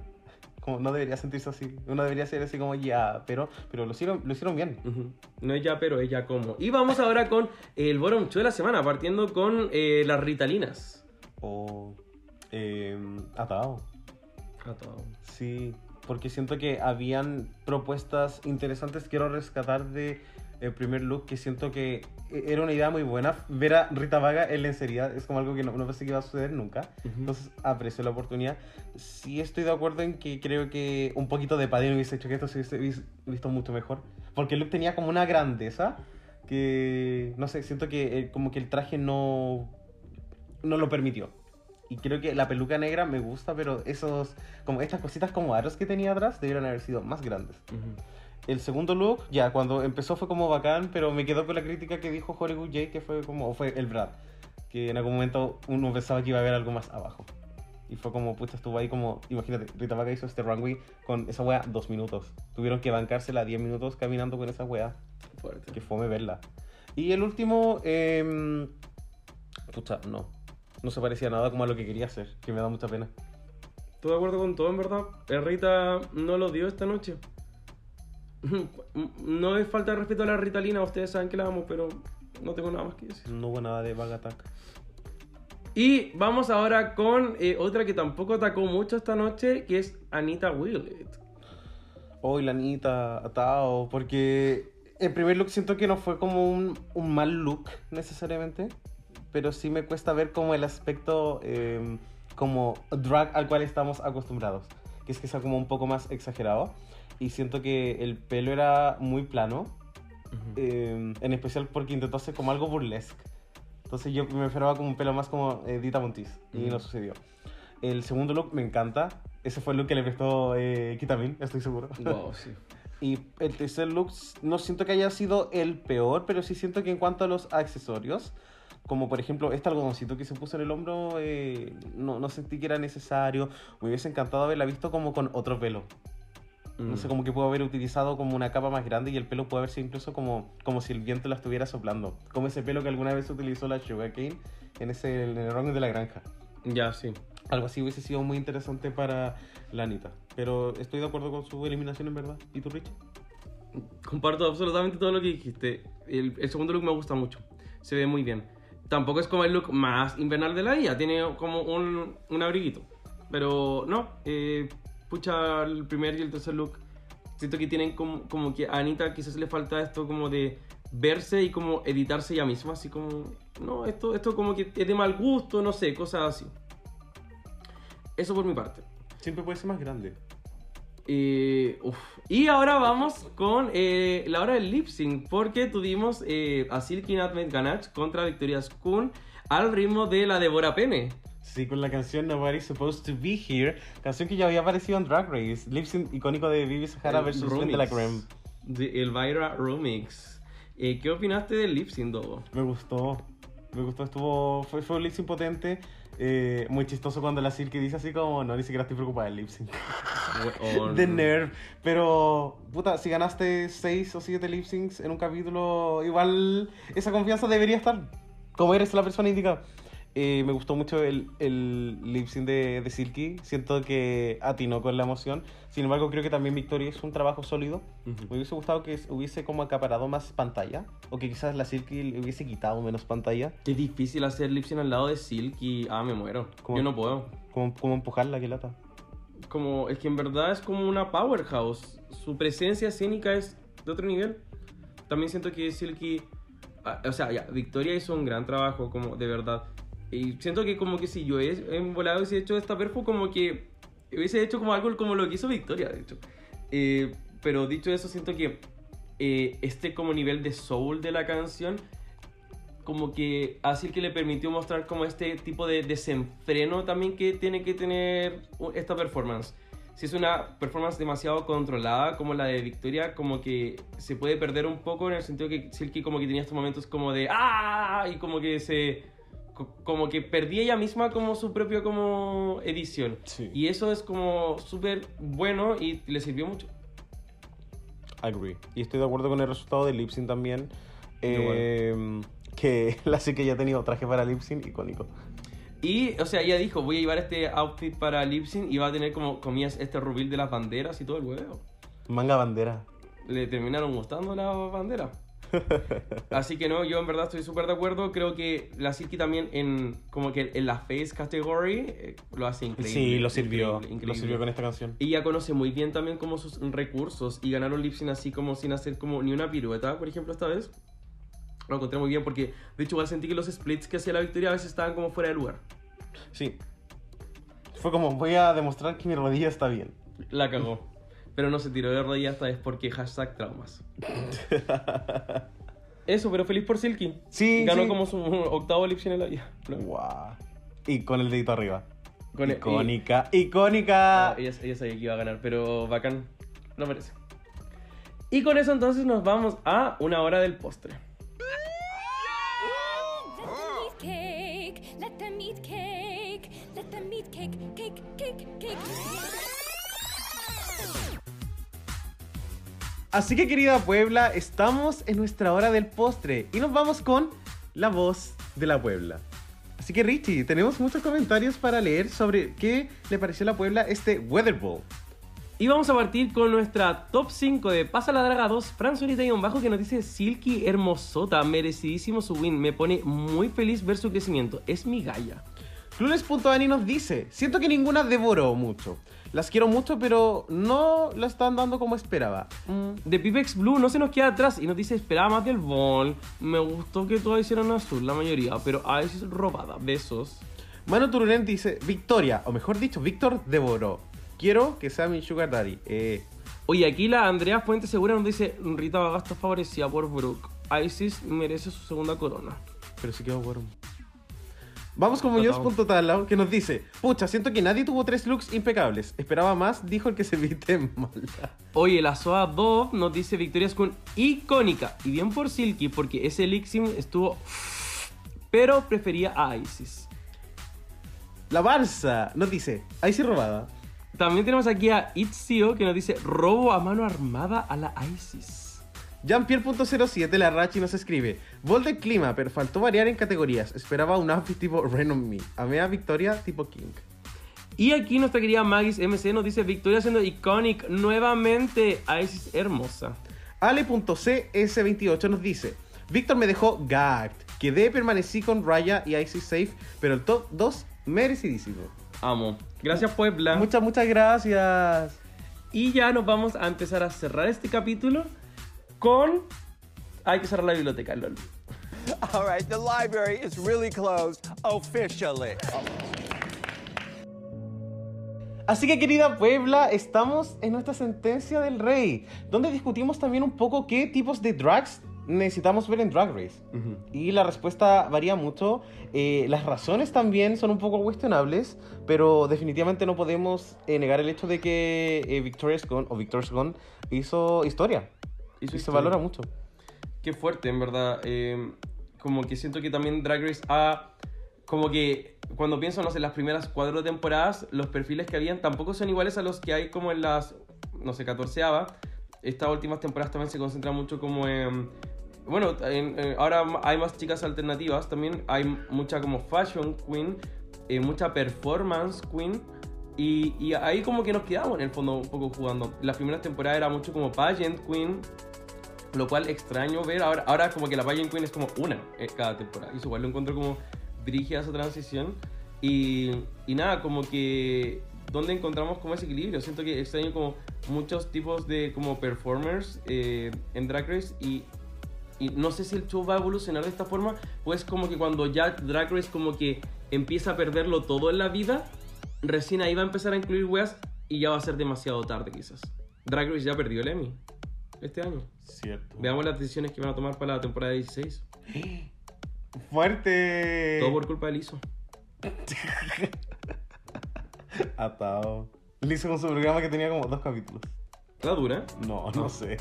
Como no debería sentirse así. Uno debería ser así como ya, pero, pero lo, hicieron, lo hicieron bien. No es ya pero es ya como y vamos ahora con el bottom de la semana partiendo con eh, las ritalinas O eh, atado. Sí, porque siento que habían propuestas interesantes. Quiero rescatar de el primer look que siento que e- era una idea muy buena. Ver a Rita Vaga en lencería es como algo que no, no pensé que iba a suceder nunca. Entonces aprecio la oportunidad. Sí estoy de acuerdo en que creo que un poquito de padrino hubiese hecho que esto se hubiese vis- visto mucho mejor. Porque el look tenía como una grandeza que, no sé, siento que eh, como que el traje no, no lo permitió. Y creo que la peluca negra me gusta, pero esos, como estas cositas como aros que tenía atrás debieron haber sido más grandes. El segundo look, ya, cuando empezó fue como bacán, pero me quedó con la crítica que dijo Hollywood J, que fue como, o fue el Brad, que en algún momento uno pensaba que iba a haber algo más abajo. Y fue como, pucha, estuvo ahí como, imagínate, Rita Vaga hizo este runway con esa wea dos minutos. Tuvieron que bancársela 10 minutos caminando con esa wea. fuerte Que fome verla. Y el último, eh, pucha, no. No se parecía nada como a lo que quería hacer, que me da mucha pena. estoy de acuerdo con todo en verdad El Rita no lo dio esta noche no es falta de respeto a la ritalina ustedes saben que la amo pero no tengo nada más que decir. No hubo nada de Vaga Attack. y vamos ahora con eh, otra que tampoco atacó mucho esta noche que es Anita Willett. Hoy la Anita, atado, porque en primer look siento que no fue como un, un mal look necesariamente, pero sí me cuesta ver como el aspecto eh, como drag al cual estamos acostumbrados, que es que sea como un poco más exagerado, y siento que el pelo era muy plano, eh, en especial porque intentó hacer como algo burlesque. Entonces yo me esperaba como un pelo más como eh, Dita Montiz, y no sucedió. El segundo look me encanta. Ese fue el look que le prestó eh, Kitamin, estoy seguro. wow sí Y el tercer look no siento que haya sido el peor, pero sí siento que en cuanto a los accesorios, como por ejemplo este algodoncito que se puso en el hombro, eh, no, no sentí que era necesario. Me hubiese encantado haberla visto como con otro pelo. No Mm. sé, como que pudo haber utilizado como una capa más grande y el pelo puede haber sido incluso como, como si el viento la estuviera soplando. Como ese pelo que alguna vez utilizó la Sugarcane en ese en el ron de la granja. Ya, sí. Algo así hubiese sido muy interesante para la Anita. Pero estoy de acuerdo con su eliminación en verdad. ¿Y tú, Rich? Comparto absolutamente todo lo que dijiste. El, el segundo look me gusta mucho. Se ve muy bien. Tampoco es como el look más invernal de la IA. Tiene como un, un abriguito. Pero no. eh, pucha, el primer y el tercer look. Siento que tienen como, como que a Anita quizás le falta esto como de verse y como editarse ella misma. Así como, no, esto, esto como que es de mal gusto, no sé, cosas así. Eso por mi parte. Siempre puede ser más grande. Eh, uf. Y ahora vamos con eh, la hora del lip sync, porque tuvimos eh, a Silky Nutmeg Ganache contra Victoria Skun al ritmo de la Devora Pene. Sí, con la canción Nobody's Supposed to Be Here, canción que ya había aparecido en Drag Race, lip sync icónico de Vivi Sahara versus remix de la Creme. De Elvira Remix. Eh, ¿Qué opinaste del lip sync, Dogo? Me gustó, me gustó, estuvo, fue, fue un lip sync potente, eh, muy chistoso cuando la Silky dice así como, no, ni siquiera estoy preocupada del lip sync. De nerve, pero puta, si ganaste 6 o 7 lip syncs en un capítulo, igual esa confianza debería estar, como eres la persona indicada. Eh, me gustó mucho el, el lip sync de, de Silky, siento que atinó con la emoción. Sin embargo, creo que también Victoria es un trabajo sólido. Me hubiese gustado que hubiese como acaparado más pantalla, o que quizás la Silky le hubiese quitado menos pantalla, Qué difícil hacer lip sync al lado de Silky. Ah, me muero. ¿Cómo? Yo no puedo. como, como empujarla, que lata. Como, es que en verdad es como una powerhouse. Su presencia escénica es de otro nivel. También siento que Silky. ah, O sea, ya, Victoria hizo un gran trabajo, como de verdad. Y siento que, como que si yo he, he volado hubiese hecho esta perfo, como que hubiese hecho como algo como lo que hizo Victoria, de hecho. Eh, pero dicho eso, siento que eh, este como nivel de soul de la canción como que así que le permitió mostrar como este tipo de desenfreno también que tiene que tener esta performance. Si es una performance demasiado controlada como la de Victoria, como que se puede perder un poco en el sentido que Silky como que tenía estos momentos como de ¡ah! y como que se como que perdía ella misma como su propio como edición. Sí. Y eso es como súper bueno y le sirvió mucho. Agree. Y estoy de acuerdo con el resultado del lip sync también. Eh, que la Silky ya ha tenido traje para lip sync icónico. Y, o sea, ella dijo, voy a llevar este outfit para lip sync y va a tener como, comillas, este rubil de las banderas y todo el huevo. Manga bandera. Le terminaron gustando las banderas. Así que no, yo en verdad estoy súper de acuerdo. Creo que la Silky también en como que en la face category eh, lo hace increíble. Sí, lo sirvió. increíble, Lo increíble. sirvió con esta canción. Ella conoce muy bien también como sus recursos y ganaron lip sync así como sin hacer como ni una pirueta, por ejemplo, esta vez. Lo encontré muy bien porque de hecho igual sentí que los splits que hacía la victoria a veces estaban como fuera de lugar. Sí. Fue como, voy a demostrar que mi rodilla está bien. La cagó. Pero no se tiró de rodillas esta vez porque hashtag traumas. Eso, pero feliz por Silky. Sí, Ganó sí. como su octavo lip sync en la vida. Guau. Y con el dedito arriba. Con el- icónica, icónica. Ah, ella, ella sabía que iba a ganar, pero bacán. Lo merece. Y con eso entonces nos vamos a una hora del postre. Así que querida Puebla, estamos en nuestra hora del postre y nos vamos con la voz de la Puebla. Así que Richie, tenemos muchos comentarios para leer sobre qué le pareció a la Puebla este Weather Ball. Y vamos a partir con nuestra top 5 de Pasa la Draga 2, Fran Solita y un bajo que nos dice Silky hermosota, merecidísimo su win, me pone muy feliz ver su crecimiento, es mi galla. Clueless.ani nos dice, siento que ninguna devoró mucho. Las quiero mucho, pero no la están dando como esperaba. Mm, De Pipex Blue no se nos queda atrás y nos dice esperaba más del Ball, me gustó que todas hicieran azul, la mayoría, pero a veces es robada, besos. Mano Turunen dice, Victoria, o mejor dicho, Víctor devoró. Quiero que sea mi sugar daddy. Eh, Oye, aquí la Andrea Fuente Segura nos dice Rita Bagasto favorecida por Brooke, Isis merece su segunda corona. pero sí quedó bueno. Vamos con Total. Muñoz.tala, que nos dice, pucha, siento que nadie tuvo tres looks impecables. Esperaba más, dijo el que se viste mal. Oye, la Soa Dove nos dice Victorias con icónica. Y bien por Silky, porque ese Elixir estuvo. Pero prefería a Isis. La Barça nos dice, sí robada. También tenemos aquí a Itzio que nos dice robo a mano armada a la ISIS. Jean-Pierre.07 La Rachi nos escribe Vol del clima, pero faltó variar en categorías. Esperaba un outfit tipo Rain on Me. Amé a Victoria tipo King. Y aquí nuestra querida Magis MC nos dice Victoria siendo iconic nuevamente. ISIS hermosa. Ale.cs28 nos dice Víctor me dejó gagged. Quedé, permanecí con Raya y Icy Safe, pero el top 2 merecidísimo. Amo. Gracias Puebla. Muchas, muchas gracias. Y ya nos vamos a empezar a cerrar este capítulo con... Hay que cerrar la biblioteca, LOL. All right, the library is really closed officially. Así que querida Puebla, estamos en nuestra sentencia del rey, donde discutimos también un poco qué tipos de drags necesitamos ver en Drag Race. Y la respuesta varía mucho. Eh, las razones también son un poco cuestionables, pero definitivamente no podemos eh, negar el hecho de que eh, Victoria's Gone o Victoria's Gone hizo historia. Y se valora mucho. Qué fuerte, en verdad. Eh, como que siento que también Drag Race ha... Como que cuando pienso, no sé, las primeras cuatro temporadas, los perfiles que habían tampoco son iguales a los que hay como en las, no sé, catorceava. Estas últimas temporadas también se concentran mucho como en... Bueno, en- en- ahora hay más chicas alternativas, también hay mucha como fashion queen, eh, mucha performance queen. Y, y ahí como que nos quedamos en el fondo un poco jugando. Las primeras temporadas era mucho como pageant queen, lo cual extraño ver. Ahora, ahora como que la Pageant Queen es como una en cada temporada. Y eso igual lo encuentro como brígida esa transición. Y, y nada, como que... ¿Dónde encontramos como ese equilibrio? Siento que extraño como muchos tipos de como performers eh, en Drag Race y, y no sé si el show va a evolucionar de esta forma, pues como que cuando ya Drag Race como que empieza a perderlo todo en la vida, recién ahí va a empezar a incluir weas y ya va a ser demasiado tarde quizás. Drag Race ya perdió el Emmy este año. Cierto. Veamos las decisiones que van a tomar para la temporada 16. Fuerte. Todo por culpa de Lizo. Atado. Lo hizo con su programa que tenía como dos capítulos. La dura. No, no sé.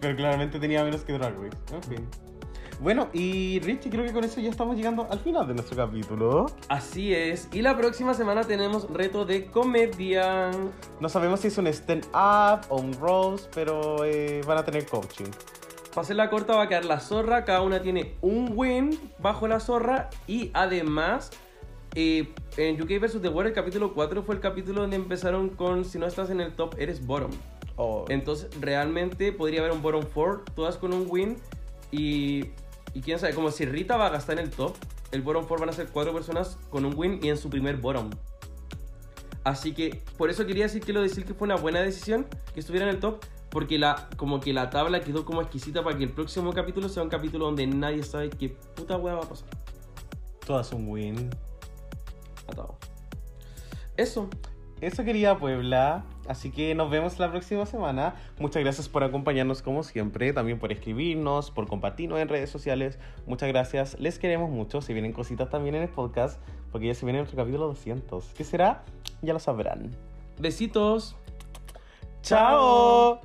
Pero claramente tenía menos que Drag Race. En fin. Bueno, y Richie, creo que con eso ya estamos llegando al final de nuestro capítulo. Así es. Y la próxima semana tenemos reto de comedia. No sabemos si es un stand-up o un roast, pero eh, van a tener coaching. Para hacer la corta va a quedar la zorra. Cada una tiene un win bajo la zorra. Y además, eh, en UK vs. The World, el capítulo 4 fue el capítulo donde empezaron con si no estás en el top, eres bottom. Oh, Entonces, realmente podría haber un bottom 4, todas con un win. Y, y quién sabe, como si Rita va a gastar en el top, el bottom 4 van a ser cuatro personas con un win y en su primer bottom. Así que por eso quería decir que lo decir que fue una buena decisión que estuviera en el top. Porque la, como que la tabla quedó como exquisita para que el próximo capítulo sea un capítulo donde nadie sabe qué puta hueá va a pasar. todas un win. Atado. Eso. Eso quería Puebla. Así que nos vemos la próxima semana. Muchas gracias por acompañarnos como siempre. También por escribirnos, por compartirnos en redes sociales. Muchas gracias. Les queremos mucho. Se vienen cositas también en el podcast. Porque ya se viene nuestro capítulo 200. ¿Qué será? Ya lo sabrán. Besitos. ¡Chao!